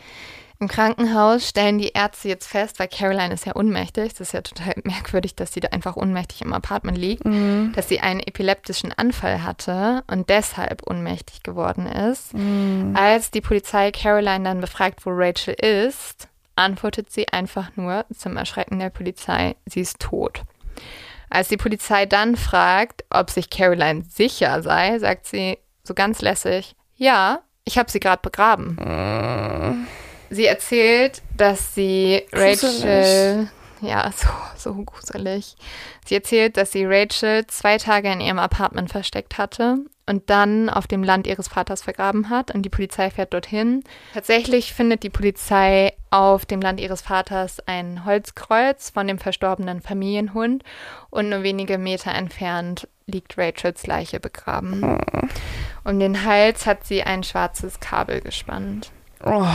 Im Krankenhaus stellen die Ärzte jetzt fest, weil Caroline ist ja ohnmächtig, das ist ja total merkwürdig, dass sie da einfach ohnmächtig im Apartment liegt, mhm. dass sie einen epileptischen Anfall hatte und deshalb ohnmächtig geworden ist. Mhm. Als die Polizei Caroline dann befragt, wo Rachel ist, antwortet sie einfach nur zum Erschrecken der Polizei, sie ist tot. Als die Polizei dann fragt, ob sich Caroline sicher sei, sagt sie so ganz lässig, ja, ich habe sie gerade begraben. Mhm. Sie erzählt, dass sie gruselig. Rachel, ja, so, so gruselig. Sie erzählt, dass sie Rachel zwei Tage in ihrem Apartment versteckt hatte und dann auf dem Land ihres Vaters vergraben hat und die Polizei fährt dorthin. Tatsächlich findet die Polizei auf dem Land ihres Vaters ein Holzkreuz von dem verstorbenen Familienhund und nur wenige Meter entfernt liegt Rachels Leiche begraben. Um den Hals hat sie ein schwarzes Kabel gespannt. Oh.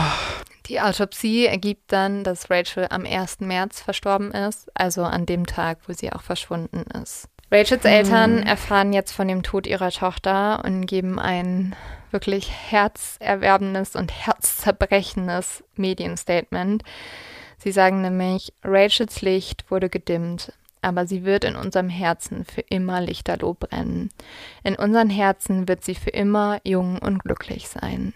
Die Autopsie ergibt dann, dass Rachel am 1. März verstorben ist, also an dem Tag, wo sie auch verschwunden ist. Rachels Eltern erfahren jetzt von dem Tod ihrer Tochter und geben ein wirklich herzerwerbendes und herzzerбrechendes Medienstatement. Sie sagen nämlich, Rachels Licht wurde gedimmt, aber sie wird in unserem Herzen für immer lichterloh brennen. In unseren Herzen wird sie für immer jung und glücklich sein.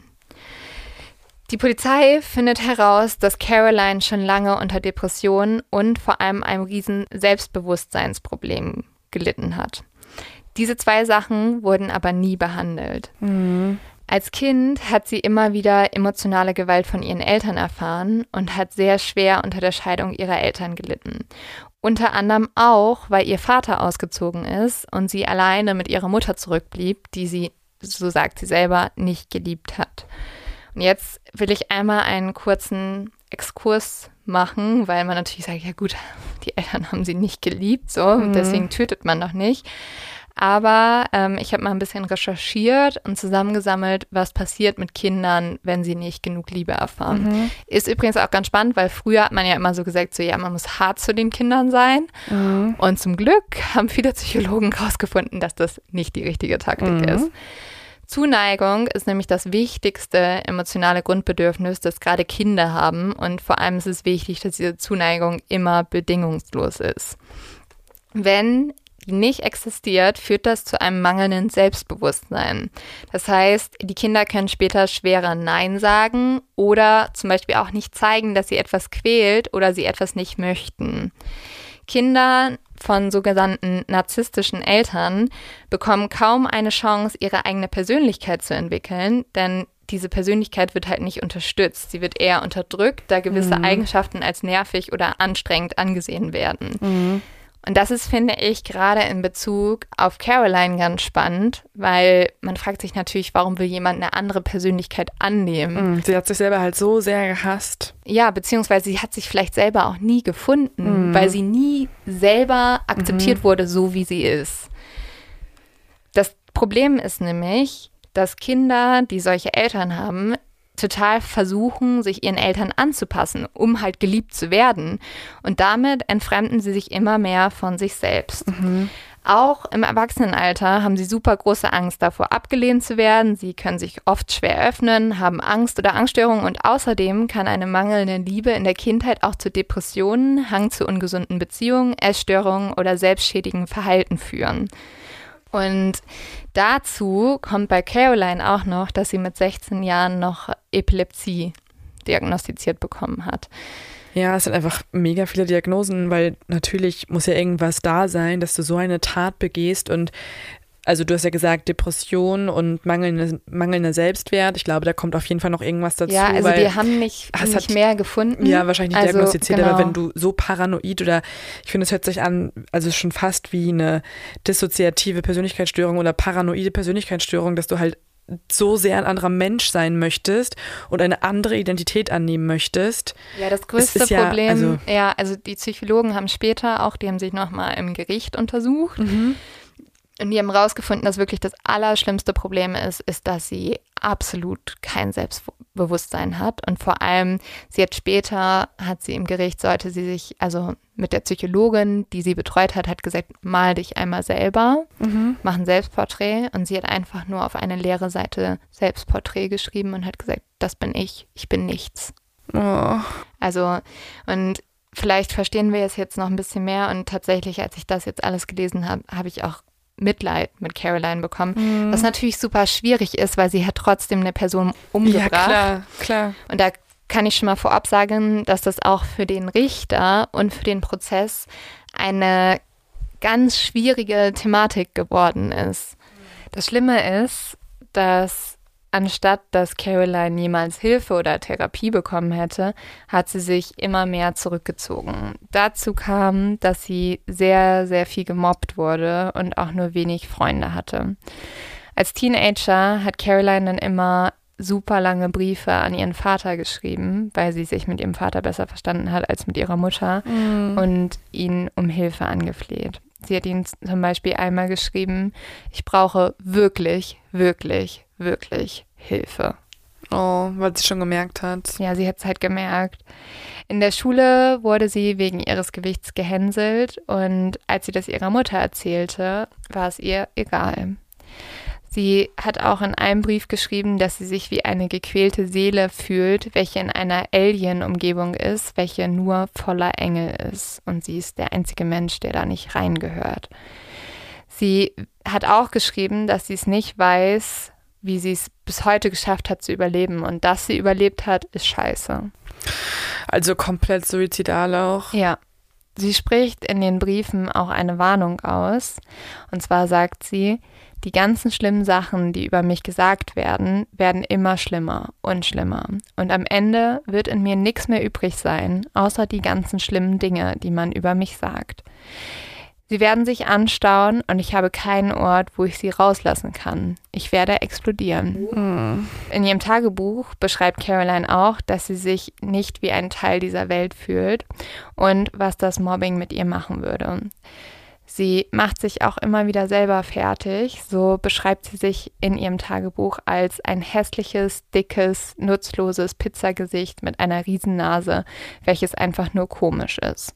Die Polizei findet heraus, dass Caroline schon lange unter Depressionen und vor allem einem riesen Selbstbewusstseinsproblem gelitten hat. Diese zwei Sachen wurden aber nie behandelt. Mhm. Als Kind hat sie immer wieder emotionale Gewalt von ihren Eltern erfahren und hat sehr schwer unter der Scheidung ihrer Eltern gelitten. Unter anderem auch, weil ihr Vater ausgezogen ist und sie alleine mit ihrer Mutter zurückblieb, die sie, so sagt sie selber, nicht geliebt hat. Und jetzt will ich einmal einen kurzen Exkurs machen, weil man natürlich sagt, ja gut, die Eltern haben sie nicht geliebt, so, Mhm. deswegen tötet man doch nicht. Aber ähm, ich habe mal ein bisschen recherchiert und zusammengesammelt, was passiert mit Kindern, wenn sie nicht genug Liebe erfahren. Mhm. Ist übrigens auch ganz spannend, weil früher hat man ja immer so gesagt, so ja, man muss hart zu den Kindern sein. Mhm. Und zum Glück haben viele Psychologen herausgefunden, dass das nicht die richtige Taktik Mhm. ist. Zuneigung ist nämlich das wichtigste emotionale Grundbedürfnis, das gerade Kinder haben. Und vor allem ist es wichtig, dass diese Zuneigung immer bedingungslos ist. Wenn die nicht existiert, führt das zu einem mangelnden Selbstbewusstsein. Das heißt, die Kinder können später schwerer Nein sagen oder zum Beispiel auch nicht zeigen, dass sie etwas quält oder sie etwas nicht möchten. Kinder von sogenannten narzisstischen Eltern bekommen kaum eine Chance, ihre eigene Persönlichkeit zu entwickeln, denn diese Persönlichkeit wird halt nicht unterstützt. Sie wird eher unterdrückt, da gewisse Eigenschaften als nervig oder anstrengend angesehen werden. Mhm. Und das ist, finde ich, gerade in Bezug auf Caroline ganz spannend, weil man fragt sich natürlich, warum will jemand eine andere Persönlichkeit annehmen? Mhm. Sie hat sich selber halt so sehr gehasst. Ja, beziehungsweise sie hat sich vielleicht selber auch nie gefunden, Mhm. weil sie nie selber akzeptiert wurde, so wie sie ist. Das Problem ist nämlich, dass Kinder, die solche Eltern haben, total versuchen, sich ihren Eltern anzupassen, um halt geliebt zu werden. Und damit entfremden sie sich immer mehr von sich selbst. Auch im Erwachsenenalter haben sie super große Angst davor, abgelehnt zu werden. Sie können sich oft schwer öffnen, haben Angst oder Angststörungen und außerdem kann eine mangelnde Liebe in der Kindheit auch zu Depressionen, Hang zu ungesunden Beziehungen, Essstörungen oder selbstschädigen Verhalten führen. Und dazu kommt bei Caroline auch noch, dass sie mit 16 Jahren noch Epilepsie diagnostiziert bekommen hat. Ja, es sind einfach mega viele Diagnosen, weil natürlich muss ja irgendwas da sein, dass du so eine Tat begehst und also du hast ja gesagt Depression und mangelnde, mangelnder Selbstwert. Ich glaube, da kommt auf jeden Fall noch irgendwas dazu. ja, also wir haben nicht, es nicht hat- mehr gefunden. ja, wahrscheinlich nicht Also, diagnostiziert, genau. aber wenn du so paranoid oder ich finde, es hört sich an, also schon fast wie eine dissoziative Persönlichkeitsstörung oder paranoide Persönlichkeitsstörung, dass du halt so sehr ein anderer Mensch sein möchtest und eine andere Identität annehmen möchtest. Ja, das größte ist ja, Problem, also- ja, also die Psychologen haben später auch, die haben sich nochmal im Gericht untersucht und die haben rausgefunden, dass wirklich das allerschlimmste Problem ist, ist, dass sie absolut kein Selbstbewusstsein hat und vor allem, sie hat später, hat sie im Gericht, sollte sie sich, also mit der Psychologin, die sie betreut hat, hat gesagt, mal dich einmal selber, mach ein Selbstporträt und sie hat einfach nur auf eine leere Seite Selbstporträt geschrieben und hat gesagt, das bin ich, ich bin nichts. Oh. Also, und vielleicht verstehen wir es jetzt noch ein bisschen mehr. Und tatsächlich, als ich das jetzt alles gelesen habe, habe ich auch Mitleid mit Caroline bekommen. Was natürlich super schwierig ist, weil sie hat trotzdem eine Person umgebracht. Ja, klar, klar. Und da kann ich schon mal vorab sagen, dass das auch für den Richter und für den Prozess eine ganz schwierige Thematik geworden ist. Das Schlimme ist, dass anstatt dass Caroline jemals Hilfe oder Therapie bekommen hätte, hat sie sich immer mehr zurückgezogen. Dazu kam, dass sie sehr, sehr viel gemobbt wurde und auch nur wenig Freunde hatte. Als Teenager hat Caroline dann immer super lange Briefe an ihren Vater geschrieben, weil sie sich mit ihrem Vater besser verstanden hat als mit ihrer Mutter und ihn um Hilfe angefleht. Sie hat ihn zum Beispiel einmal geschrieben, ich brauche wirklich, wirklich, wirklich Hilfe. Oh, weil sie schon gemerkt hat. Ja, sie hat es halt gemerkt. In der Schule wurde sie wegen ihres Gewichts gehänselt und als sie das ihrer Mutter erzählte, war es ihr egal. Sie hat auch in einem Brief geschrieben, dass sie sich wie eine gequälte Seele fühlt, welche in einer Alien-Umgebung ist, welche nur voller Engel ist. Und sie ist der einzige Mensch, der da nicht reingehört. Sie hat auch geschrieben, dass sie es nicht weiß, wie sie es bis heute geschafft hat zu überleben. Und dass sie überlebt hat, ist scheiße. Also komplett suizidal auch. Ja. Sie spricht in den Briefen auch eine Warnung aus. Und zwar sagt sie, die ganzen schlimmen Sachen, die über mich gesagt werden, werden immer schlimmer und schlimmer. Und am Ende wird in mir nichts mehr übrig sein, außer die ganzen schlimmen Dinge, die man über mich sagt. Sie werden sich anstauen und ich habe keinen Ort, wo ich sie rauslassen kann. Ich werde explodieren. Mhm. In ihrem Tagebuch beschreibt Caroline auch, dass sie sich nicht wie ein Teil dieser Welt fühlt und was das Mobbing mit ihr machen würde. Sie macht sich auch immer wieder selber fertig. So beschreibt sie sich in ihrem Tagebuch als ein hässliches, dickes, nutzloses Pizzagesicht mit einer Riesennase, welches einfach nur komisch ist.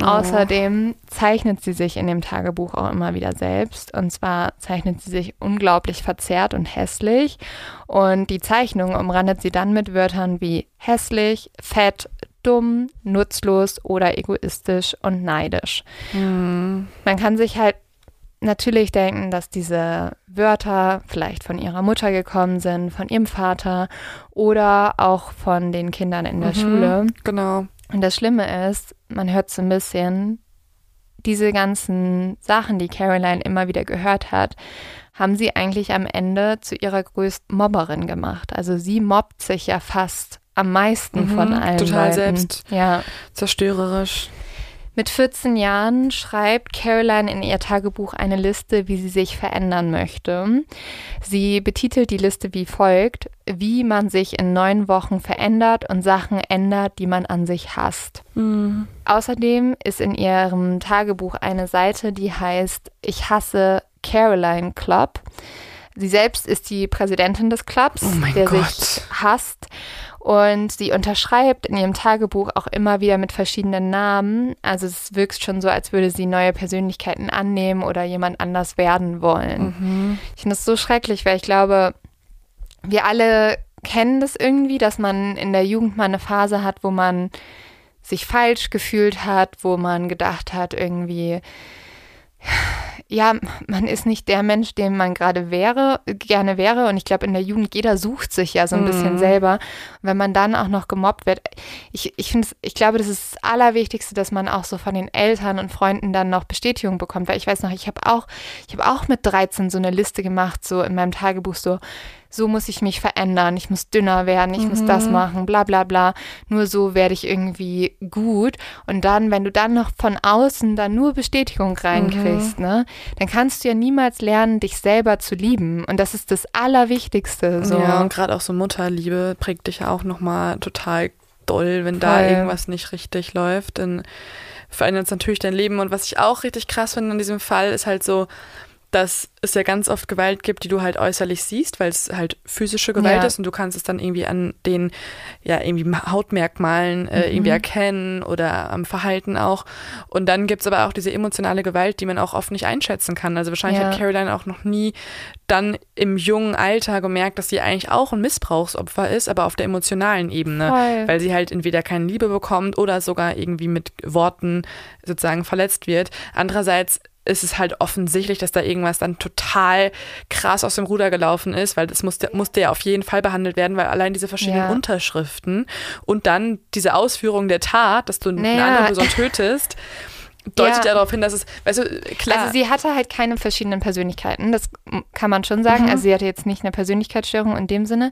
Oh. Außerdem zeichnet sie sich in dem Tagebuch auch immer wieder selbst. Und zwar zeichnet sie sich unglaublich verzerrt und hässlich. Und die Zeichnung umrandet sie dann mit Wörtern wie hässlich, fett, dumm, nutzlos oder egoistisch und neidisch. Mhm. Man kann sich halt natürlich denken, dass diese Wörter vielleicht von ihrer Mutter gekommen sind, von ihrem Vater oder auch von den Kindern in der mhm, Schule. Genau. Und das Schlimme ist, man hört so ein bisschen, diese ganzen Sachen, die Caroline immer wieder gehört hat, haben sie eigentlich am Ende zu ihrer größten Mobberin gemacht. Also sie mobbt sich ja fast am meisten mhm, von allen. Total Leuten. selbst. Ja. Zerstörerisch. Mit 14 Jahren schreibt Caroline in ihr Tagebuch eine Liste, wie sie sich verändern möchte. Sie betitelt die Liste wie folgt, wie man sich in neun Wochen verändert und Sachen ändert, die man an sich hasst. Mhm. Außerdem ist in ihrem Tagebuch eine Seite, die heißt Ich hasse Caroline Club. Sie selbst ist die Präsidentin des Clubs, oh der Gott. sich hasst. Und sie unterschreibt in ihrem Tagebuch auch immer wieder mit verschiedenen Namen. Also es wirkt schon so, als würde sie neue Persönlichkeiten annehmen oder jemand anders werden wollen. Mhm. Ich finde das so schrecklich, weil ich glaube, wir alle kennen das irgendwie, dass man in der Jugend mal eine Phase hat, wo man sich falsch gefühlt hat, wo man gedacht hat, irgendwie, ja, man ist nicht der Mensch, dem man gerade wäre, gerne wäre. Und ich glaube, in der Jugend, jeder sucht sich ja so ein mhm. bisschen selber. Und wenn man dann auch noch gemobbt wird, ich, ich finde, ich glaube, das ist das Allerwichtigste, dass man auch so von den Eltern und Freunden dann noch Bestätigung bekommt. Weil ich weiß noch, ich habe auch, ich habe auch mit 13 so eine Liste gemacht, so in meinem Tagebuch, so, so muss ich mich verändern, ich muss dünner werden, ich mhm. muss das mhm. machen, bla bla bla. Nur so werde ich irgendwie gut. Und dann, wenn du dann noch von außen dann nur Bestätigung reinkriegst, mhm. ne, dann kannst du ja niemals lernen, dich selber zu lieben. Und das ist das Allerwichtigste. So. Ja, und gerade auch so Mutterliebe prägt dich ja auch nochmal total doll, wenn da Voll. irgendwas nicht richtig läuft. Dann verändert es natürlich dein Leben. Und was ich auch richtig krass finde an diesem Fall, ist halt so, dass es ja ganz oft Gewalt gibt, die du halt äußerlich siehst, weil es halt physische Gewalt ja. ist und du kannst es dann irgendwie an den ja irgendwie Hautmerkmalen äh, mhm. irgendwie erkennen oder am Verhalten auch. Und dann gibt es aber auch diese emotionale Gewalt, die man auch oft nicht einschätzen kann. Also wahrscheinlich ja. hat Caroline auch noch nie dann im jungen Alter gemerkt, dass sie eigentlich auch ein Missbrauchsopfer ist, aber auf der emotionalen Ebene, Voll. weil sie halt entweder keine Liebe bekommt oder sogar irgendwie mit Worten sozusagen verletzt wird. Andererseits ist es halt offensichtlich, dass da irgendwas dann total krass aus dem Ruder gelaufen ist, weil das musste, musste ja auf jeden Fall behandelt werden, weil allein diese verschiedenen ja. Unterschriften und dann diese Ausführung der Tat, dass du naja. eine andere Person tötest, deutet ja. darauf hin, dass es, weißt du, klar. Also sie hatte halt keine verschiedenen Persönlichkeiten, das kann man schon sagen. Mhm. Also sie hatte jetzt nicht eine Persönlichkeitsstörung in dem Sinne,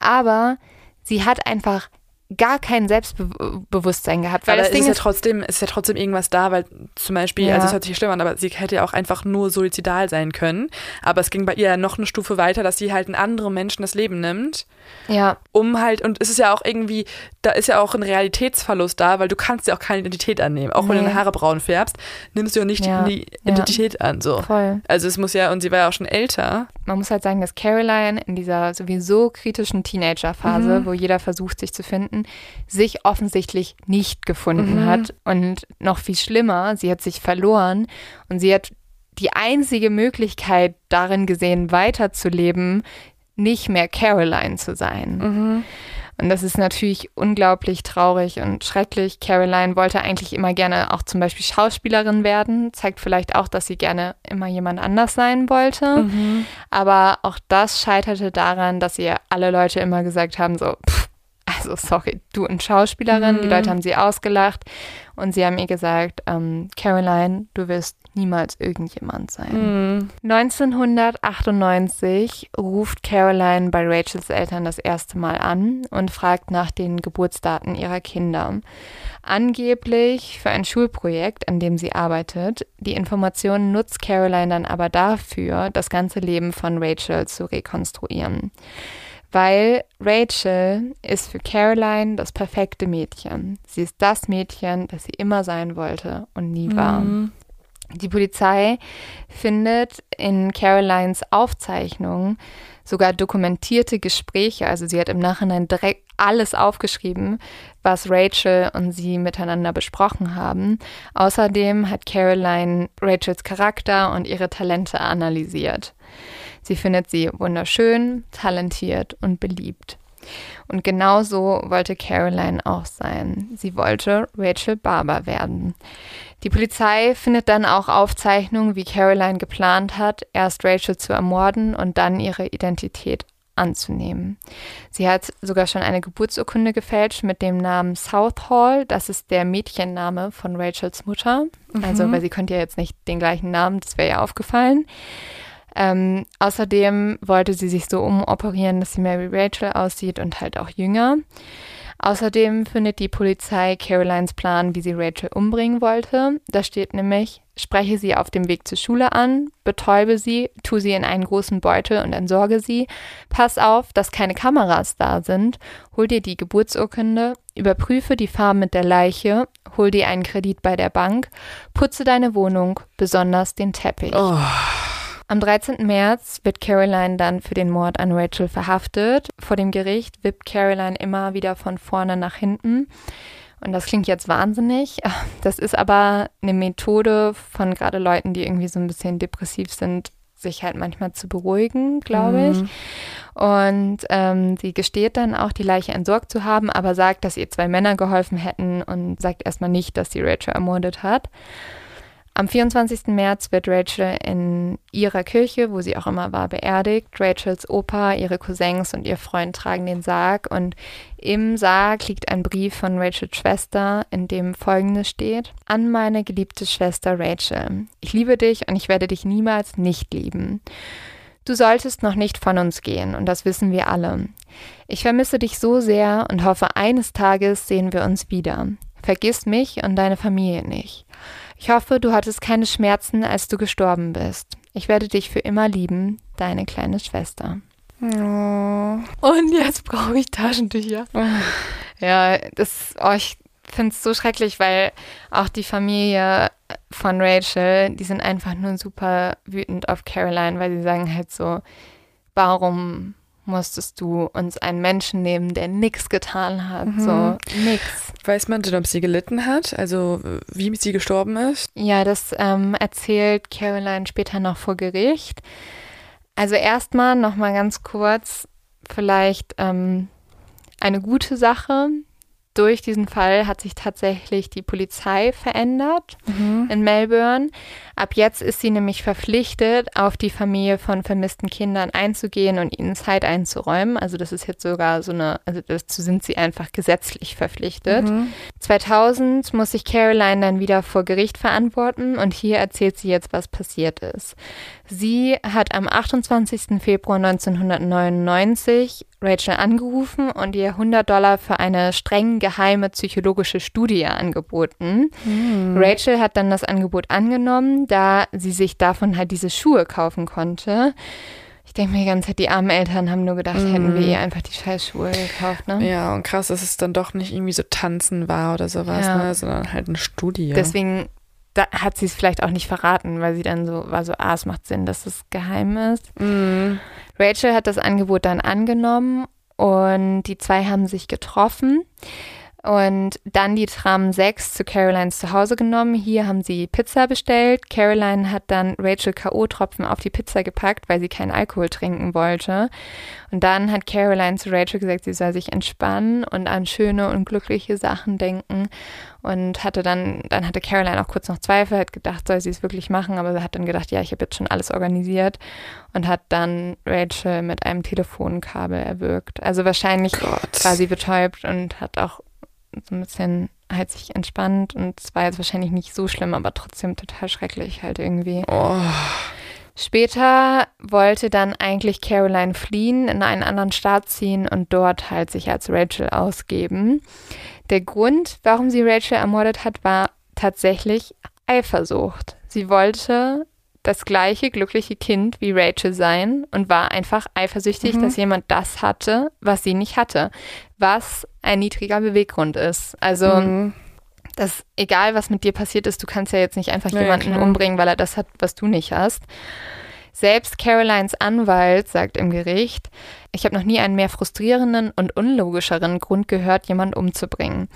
aber sie hat einfach gar kein Selbstbewusstsein gehabt. Weil aber das es Ding ist ja ist, trotzdem, es ist ja trotzdem irgendwas da, weil zum Beispiel, Ja. also es hört sich schlimm an, aber sie hätte ja auch einfach nur suizidal sein können. Aber es ging bei ihr ja noch eine Stufe weiter, dass sie halt einen anderen Menschen das Leben nimmt, ja, um halt, und es ist ja auch irgendwie, da ist ja auch ein Realitätsverlust da, weil du kannst ja auch keine Identität annehmen. Auch wenn du Nee. deine Haare braun färbst, nimmst du ja nicht Ja. die Ja. Identität an, so. voll. Also es muss ja, und sie war ja auch schon älter. Man muss halt sagen, dass Caroline in dieser sowieso kritischen Teenagerphase, wo jeder versucht, sich zu finden, sich offensichtlich nicht gefunden Mhm. hat. Und noch viel schlimmer, sie hat sich verloren und sie hat die einzige Möglichkeit darin gesehen, weiterzuleben, nicht mehr Caroline zu sein. Und das ist natürlich unglaublich traurig und schrecklich. Caroline wollte eigentlich immer gerne auch zum Beispiel Schauspielerin werden. Zeigt vielleicht auch, dass sie gerne immer jemand anders sein wollte. Aber auch das scheiterte daran, dass ihr alle Leute immer gesagt haben, so, pff, also sorry, du und Schauspielerin. Die Leute haben sie ausgelacht und sie haben ihr gesagt, ähm, Caroline, du wirst niemals irgendjemand sein. 1998 ruft Caroline bei Rachels Eltern das erste Mal an und fragt nach den Geburtsdaten ihrer Kinder. Angeblich für ein Schulprojekt, an dem sie arbeitet. Die Informationen nutzt Caroline dann aber dafür, das ganze Leben von Rachel zu rekonstruieren. Weil Rachel ist für Caroline das perfekte Mädchen. Sie ist das Mädchen, das sie immer sein wollte und nie war. Die Polizei findet in Carolines Aufzeichnungen sogar dokumentierte Gespräche. Also sie hat im Nachhinein direkt alles aufgeschrieben, was Rachel und sie miteinander besprochen haben. Außerdem hat Caroline Rachels Charakter und ihre Talente analysiert. Sie findet sie wunderschön, talentiert und beliebt. Und genauso wollte Caroline auch sein. Sie wollte Rachel Barber werden. Die Polizei findet dann auch Aufzeichnungen, wie Caroline geplant hat, erst Rachel zu ermorden und dann ihre Identität anzunehmen. Sie hat sogar schon eine Geburtsurkunde gefälscht mit dem Namen Southall. Das ist der Mädchenname von Rachels Mutter. Also, weil sie konnte ja jetzt nicht den gleichen Namen, das wäre ja aufgefallen. Ähm, außerdem wollte sie sich so umoperieren, dass sie wie Rachel aussieht und halt auch jünger. Außerdem findet die Polizei Carolines Plan, wie sie Rachel umbringen wollte. Da steht nämlich, spreche sie auf dem Weg zur Schule an, betäube sie, tu sie in einen großen Beutel und entsorge sie. Pass auf, dass keine Kameras da sind. Hol dir die Geburtsurkunde, überprüfe die Farben mit der Leiche, hol dir einen Kredit bei der Bank, putze deine Wohnung, besonders den Teppich. Oh. Am 13. März wird Caroline dann für den Mord an Rachel verhaftet. Vor dem Gericht wippt Caroline immer wieder von vorne nach hinten. Und das klingt jetzt wahnsinnig. Das ist aber eine Methode von gerade Leuten, die irgendwie so ein bisschen depressiv sind, sich halt manchmal zu beruhigen, glaube ich. Und ähm, sie gesteht dann auch, die Leiche entsorgt zu haben, aber sagt, dass ihr zwei Männer geholfen hätten und sagt erstmal nicht, dass sie Rachel ermordet hat. Am 24. März wird Rachel in ihrer Kirche, wo sie auch immer war, beerdigt. Rachels Opa, ihre Cousins und ihr Freund tragen den Sarg und im Sarg liegt ein Brief von Rachels Schwester, in dem folgendes steht. An meine geliebte Schwester Rachel. Ich liebe dich und ich werde dich niemals nicht lieben. Du solltest noch nicht von uns gehen und das wissen wir alle. Ich vermisse dich so sehr und hoffe, eines Tages sehen wir uns wieder. Vergiss mich und deine Familie nicht. Ich hoffe, du hattest keine Schmerzen, als du gestorben bist. Ich werde dich für immer lieben, deine kleine Schwester. Oh. Und jetzt brauche ich Taschentücher. Ja, das, oh, ich finde es so schrecklich, weil auch die Familie von Rachel, die sind einfach nur super wütend auf Caroline, weil sie sagen halt so, warum musstest du uns einen Menschen nehmen, der nichts getan hat, so nix. Weiß man denn, ob sie gelitten hat? Also wie sie gestorben ist? Ja, das ähm, erzählt Caroline später noch vor Gericht. Also erstmal noch mal ganz kurz vielleicht ähm, eine gute Sache. Durch diesen Fall hat sich tatsächlich die Polizei verändert in Melbourne. Ab jetzt ist sie nämlich verpflichtet, auf die Familie von vermissten Kindern einzugehen und ihnen Zeit einzuräumen. Also das ist jetzt sogar so eine, also dazu sind sie einfach gesetzlich verpflichtet. Mhm. 2000 muss sich Caroline dann wieder vor Gericht verantworten und hier erzählt sie jetzt, was passiert ist. Sie hat am 28. Februar 1999 Rachel angerufen und ihr 100 Dollar für eine streng geheime psychologische Studie angeboten. Mhm. Rachel hat dann das Angebot angenommen, da sie sich davon halt diese Schuhe kaufen konnte. Ich denke mir die ganze Zeit, die armen Eltern haben nur gedacht, mm. hätten wir ihr einfach die Scheißschuhe gekauft, ne? Ja, und krass, dass es dann doch nicht irgendwie so tanzen war oder sowas, ja. ne? sondern halt eine Studie. Deswegen hat sie es vielleicht auch nicht verraten, weil sie dann so war so, ah, es macht Sinn, dass es geheim ist. Mm. Rachel hat das Angebot dann angenommen und die zwei haben sich getroffen und dann die Tram 6 zu Carolines Zuhause genommen. Hier haben sie Pizza bestellt. Caroline hat dann Rachel K.O.-Tropfen auf die Pizza gepackt, weil sie keinen Alkohol trinken wollte. Und dann hat Caroline zu Rachel gesagt, sie soll sich entspannen und an schöne und glückliche Sachen denken. Und hatte dann, dann hatte Caroline auch kurz noch Zweifel, hat gedacht, soll sie es wirklich machen, aber sie hat dann gedacht, ja, ich habe jetzt schon alles organisiert und hat dann Rachel mit einem Telefonkabel erwürgt. Also wahrscheinlich Gott. war sie betäubt und hat auch so ein bisschen halt sich entspannt und es war jetzt wahrscheinlich nicht so schlimm, aber trotzdem total schrecklich halt irgendwie. Oh. Später wollte dann eigentlich Caroline fliehen, in einen anderen Staat ziehen und dort halt sich als Rachel ausgeben. Der Grund, warum sie Rachel ermordet hat, war tatsächlich Eifersucht. Sie wollte das gleiche glückliche Kind wie Rachel sein und war einfach eifersüchtig, mhm. dass jemand das hatte, was sie nicht hatte, was ein niedriger Beweggrund ist. Also mhm. das, egal was mit dir passiert ist, du kannst ja jetzt nicht einfach ja, jemanden klar. umbringen, weil er das hat, was du nicht hast. Selbst Carolines Anwalt sagt im Gericht, ich habe noch nie einen mehr frustrierenden und unlogischeren Grund gehört, jemanden umzubringen.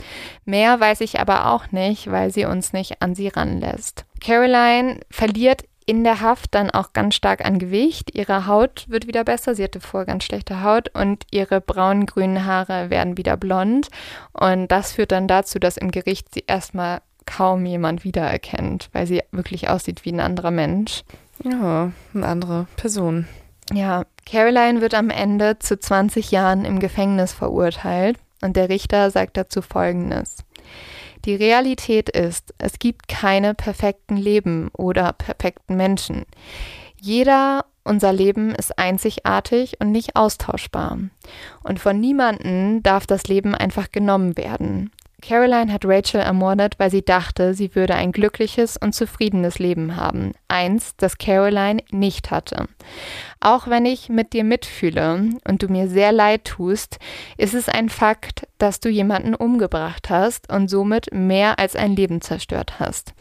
Mehr weiß ich aber auch nicht, weil sie uns nicht an sie ranlässt. Caroline verliert in der Haft dann auch ganz stark an Gewicht. Ihre Haut wird wieder besser. Sie hatte vorher ganz schlechte Haut und ihre braun-grünen Haare werden wieder blond. Und das führt dann dazu, dass im Gericht sie erstmal kaum jemand wiedererkennt, weil sie wirklich aussieht wie ein anderer Mensch. Ja, eine andere Person. Ja, Caroline wird am Ende zu 20 Jahren im Gefängnis verurteilt und der Richter sagt dazu Folgendes. Die Realität ist, es gibt keine perfekten Leben oder perfekten Menschen. Jeder unser Leben ist einzigartig und nicht austauschbar. Und von niemandem darf das Leben einfach genommen werden. Caroline hat Rachel ermordet, weil sie dachte, sie würde ein glückliches und zufriedenes Leben haben. Eins, das Caroline nicht hatte. Auch wenn ich mit dir mitfühle und du mir sehr leid tust, ist es ein Fakt, dass du jemanden umgebracht hast und somit mehr als ein Leben zerstört hast.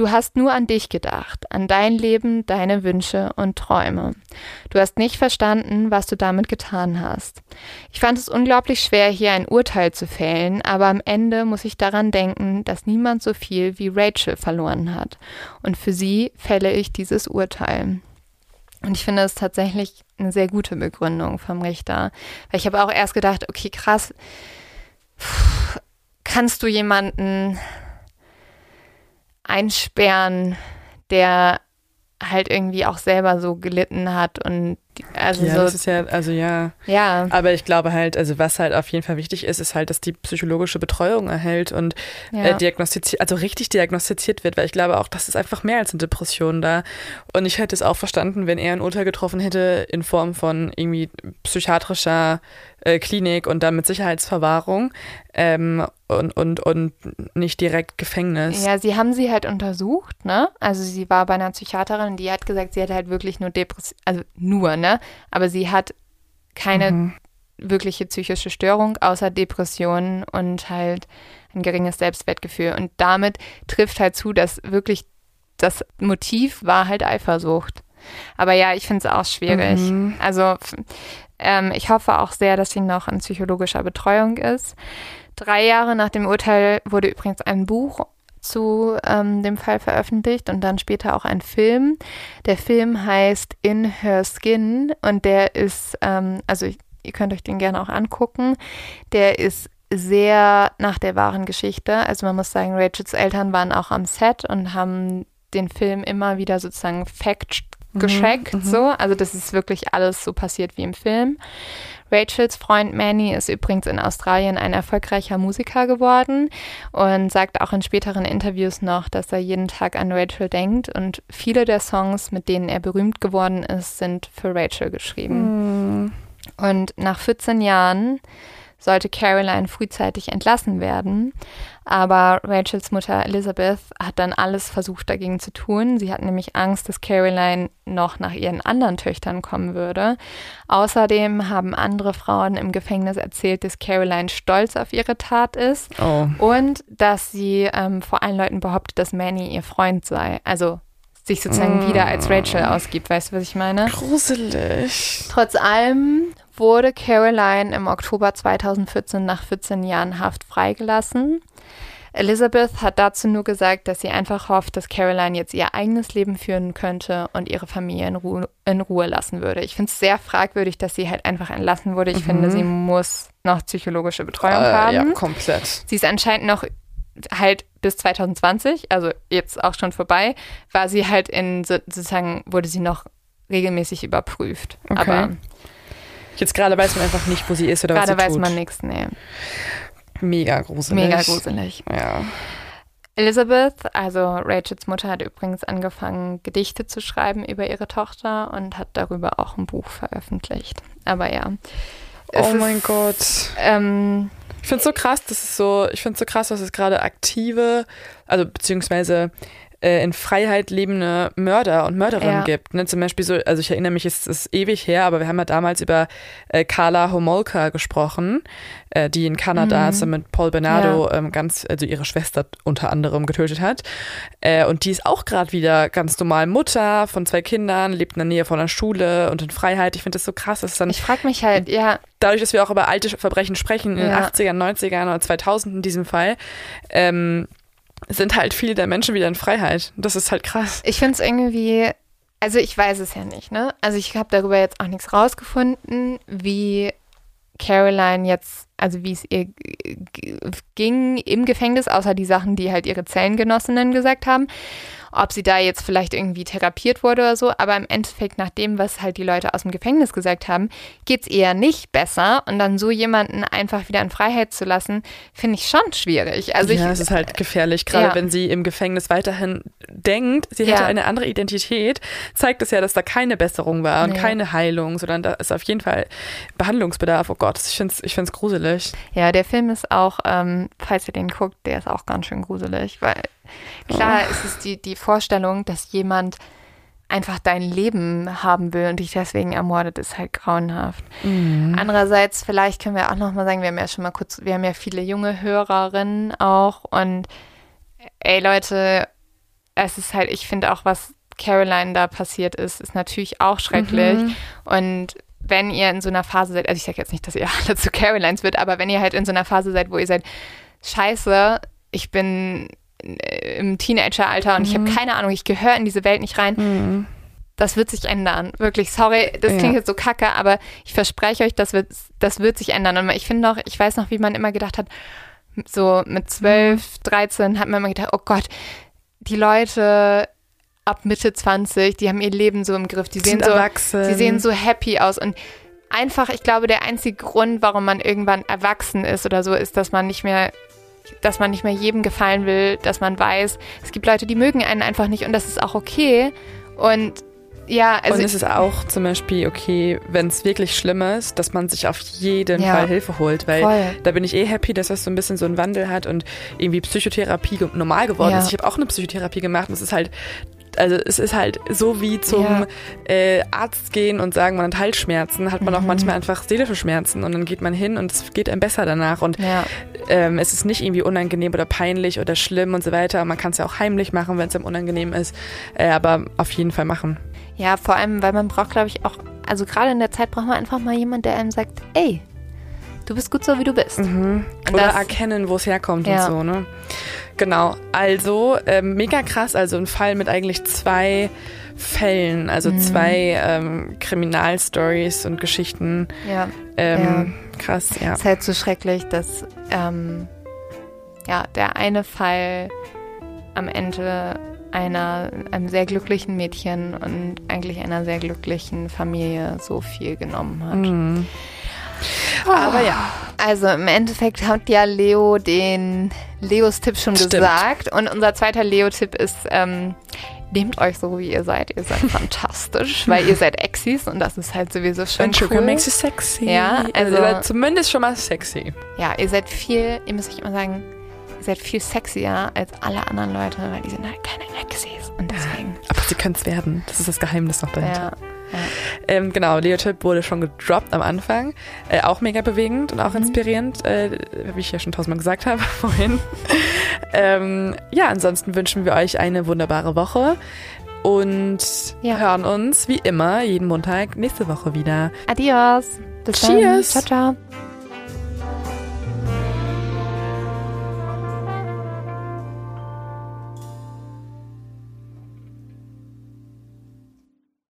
Du hast nur an dich gedacht, an dein Leben, deine Wünsche und Träume. Du hast nicht verstanden, was du damit getan hast. Ich fand es unglaublich schwer, hier ein Urteil zu fällen, aber am Ende muss ich daran denken, dass niemand so viel wie Rachel verloren hat. Und für sie fälle ich dieses Urteil. Und ich finde es tatsächlich eine sehr gute Begründung vom Richter. Weil ich habe auch erst gedacht, okay, krass, kannst du jemanden einsperren, der halt irgendwie auch selber so gelitten hat und also ja, so, das ist ja, also ja. Ja. Aber ich glaube halt, also was halt auf jeden Fall wichtig ist, ist halt, dass die psychologische Betreuung erhält und ja. äh, diagnostiziert, also richtig diagnostiziert wird, weil ich glaube auch, das ist einfach mehr als eine Depression da. Und ich hätte es auch verstanden, wenn er ein Urteil getroffen hätte in Form von irgendwie psychiatrischer äh, Klinik und dann mit Sicherheitsverwahrung ähm, und, und, und nicht direkt Gefängnis. Ja, sie haben sie halt untersucht, ne? Also sie war bei einer Psychiaterin, die hat gesagt, sie hat halt wirklich nur Depression, also nur, ne? Aber sie hat keine mhm. wirkliche psychische Störung außer Depressionen und halt ein geringes Selbstwertgefühl. Und damit trifft halt zu, dass wirklich das Motiv war halt Eifersucht. Aber ja, ich finde es auch schwierig. Mhm. Also ähm, ich hoffe auch sehr, dass sie noch in psychologischer Betreuung ist. Drei Jahre nach dem Urteil wurde übrigens ein Buch zu ähm, dem Fall veröffentlicht und dann später auch ein Film. Der Film heißt In Her Skin und der ist, ähm, also ich, ihr könnt euch den gerne auch angucken. Der ist sehr nach der wahren Geschichte. Also man muss sagen, Rachels Eltern waren auch am Set und haben den Film immer wieder sozusagen fact gecheckt, mhm, so. Also das ist wirklich alles so passiert wie im Film. Rachels Freund Manny ist übrigens in Australien ein erfolgreicher Musiker geworden und sagt auch in späteren Interviews noch, dass er jeden Tag an Rachel denkt und viele der Songs, mit denen er berühmt geworden ist, sind für Rachel geschrieben. Mhm. Und nach 14 Jahren sollte Caroline frühzeitig entlassen werden. Aber Rachels Mutter Elizabeth hat dann alles versucht dagegen zu tun. Sie hat nämlich Angst, dass Caroline noch nach ihren anderen Töchtern kommen würde. Außerdem haben andere Frauen im Gefängnis erzählt, dass Caroline stolz auf ihre Tat ist oh. und dass sie ähm, vor allen Leuten behauptet, dass Manny ihr Freund sei. Also sich sozusagen mm. wieder als Rachel ausgibt. Weißt du, was ich meine? Gruselig. Trotz allem wurde Caroline im Oktober 2014 nach 14 Jahren Haft freigelassen. Elizabeth hat dazu nur gesagt, dass sie einfach hofft, dass Caroline jetzt ihr eigenes Leben führen könnte und ihre Familie in, Ru in Ruhe lassen würde. Ich finde es sehr fragwürdig, dass sie halt einfach entlassen wurde. Ich mhm. finde, sie muss noch psychologische Betreuung äh, haben. Ja, komplett. Sie ist anscheinend noch halt bis 2020, also jetzt auch schon vorbei, war sie halt in sozusagen, wurde sie noch regelmäßig überprüft. Okay. Aber Jetzt gerade weiß man einfach nicht, wo sie ist oder was sie tut. Gerade weiß man nichts, nee. Mega gruselig. Mega gruselig. Ja. Elizabeth, also Rachels Mutter, hat übrigens angefangen, Gedichte zu schreiben über ihre Tochter und hat darüber auch ein Buch veröffentlicht. Aber ja. Oh mein ist, Gott. Ähm, ich finde es so krass, das ist so, ich finde es so krass, dass es gerade aktive, also beziehungsweise äh, in Freiheit lebende Mörder und Mörderinnen ja. gibt. Ne? Zum Beispiel so, also ich erinnere mich, es ist ewig her, aber wir haben ja damals über äh, Carla Homolka gesprochen, äh, die in Kanada mhm. mit Paul Bernardo ja. ähm, ganz, also ihre Schwester unter anderem getötet hat. Äh, und die ist auch gerade wieder ganz normal Mutter von zwei Kindern, lebt in der Nähe von einer Schule und in Freiheit. Ich finde das so krass, dass dann. Ich frage mich halt, ja. Dadurch, dass wir auch über alte Verbrechen sprechen, in ja. den 80ern, 90ern oder 2000 in diesem Fall, ähm, sind halt viele der Menschen wieder in Freiheit. Das ist halt krass. Ich finde es irgendwie, also ich weiß es ja nicht, ne? Also ich habe darüber jetzt auch nichts rausgefunden, wie Caroline jetzt, also wie es ihr ging im Gefängnis, außer die Sachen, die halt ihre Zellengenossinnen gesagt haben ob sie da jetzt vielleicht irgendwie therapiert wurde oder so, aber im Endeffekt nach dem, was halt die Leute aus dem Gefängnis gesagt haben, geht es eher nicht besser und dann so jemanden einfach wieder in Freiheit zu lassen, finde ich schon schwierig. Also ja, es ist halt gefährlich, gerade ja. wenn sie im Gefängnis weiterhin denkt, sie hätte ja. eine andere Identität, zeigt es ja, dass da keine Besserung war und nee. keine Heilung, sondern da ist auf jeden Fall Behandlungsbedarf. Oh Gott, ich finde es ich find's gruselig. Ja, der Film ist auch, ähm, falls ihr den guckt, der ist auch ganz schön gruselig, weil Klar oh. ist es die, die Vorstellung, dass jemand einfach dein Leben haben will und dich deswegen ermordet, ist halt grauenhaft. Mhm. Andererseits, vielleicht können wir auch nochmal sagen, wir haben ja schon mal kurz, wir haben ja viele junge Hörerinnen auch und ey Leute, es ist halt, ich finde auch, was Caroline da passiert ist, ist natürlich auch schrecklich mhm. und wenn ihr in so einer Phase seid, also ich sage jetzt nicht, dass ihr alle zu Carolines wird, aber wenn ihr halt in so einer Phase seid, wo ihr seid, scheiße, ich bin im Teenageralter und mhm. ich habe keine Ahnung, ich gehöre in diese Welt nicht rein. Mhm. Das wird sich ändern. Wirklich, sorry, das klingt ja. jetzt so kacke, aber ich verspreche euch, das wird, das wird sich ändern. Und ich finde noch, ich weiß noch, wie man immer gedacht hat, so mit 12, 13 hat man immer gedacht, oh Gott, die Leute ab Mitte 20, die haben ihr Leben so im Griff, die sehen so, erwachsen. die sehen so happy aus und einfach, ich glaube, der einzige Grund, warum man irgendwann erwachsen ist oder so, ist, dass man nicht mehr dass man nicht mehr jedem gefallen will, dass man weiß, es gibt Leute, die mögen einen einfach nicht und das ist auch okay. Und ja, also und es ist auch zum Beispiel okay, wenn es wirklich schlimm ist, dass man sich auf jeden ja, Fall Hilfe holt, weil voll. da bin ich eh happy, dass das so ein bisschen so einen Wandel hat und irgendwie Psychotherapie normal geworden ja. ist. Ich habe auch eine Psychotherapie gemacht und es ist halt also es ist halt so wie zum ja. äh, Arzt gehen und sagen, man hat Halsschmerzen, hat man mhm. auch manchmal einfach seelische Schmerzen und dann geht man hin und es geht einem besser danach und ja. ähm, es ist nicht irgendwie unangenehm oder peinlich oder schlimm und so weiter. Man kann es ja auch heimlich machen, wenn es einem unangenehm ist, äh, aber auf jeden Fall machen. Ja, vor allem, weil man braucht, glaube ich, auch, also gerade in der Zeit braucht man einfach mal jemanden, der einem sagt, ey, du bist gut so, wie du bist. Mhm. Oder das, erkennen, wo es herkommt ja. und so, ne? Genau, also ähm, mega krass, also ein Fall mit eigentlich zwei Fällen, also mhm. zwei ähm, Kriminalstories und Geschichten. Ja. Ähm, ja. Krass, ja. Es ist halt so schrecklich, dass ähm, ja, der eine Fall am Ende einer, einem sehr glücklichen Mädchen und eigentlich einer sehr glücklichen Familie so viel genommen hat. Mhm. Aber ja. Also im Endeffekt hat ja Leo den Leos Tipp schon Stimmt. gesagt. Und unser zweiter Leo-Tipp ist, ähm, nehmt euch so, wie ihr seid. Ihr seid fantastisch, weil ihr seid Exis und das ist halt sowieso schon Und Sugar cool. makes you sexy. Ja, also, also- ihr seid zumindest schon mal sexy. Ja, ihr seid viel, ihr müsst euch immer sagen, ihr seid viel sexier als alle anderen Leute, weil die sind halt keine Exis. Und deswegen, Aber sie können es werden. Das ist das Geheimnis noch dahinter. ja. Ähm, genau, Leo-Tipp wurde schon gedroppt am Anfang. Äh, auch mega bewegend und auch Mhm. inspirierend, äh, wie ich ja schon tausendmal gesagt habe vorhin. ähm, ja, ansonsten wünschen wir euch eine wunderbare Woche und Ja. hören uns wie immer jeden Montag nächste Woche wieder. Adios. Bis Cheers. Dann. Ciao, ciao.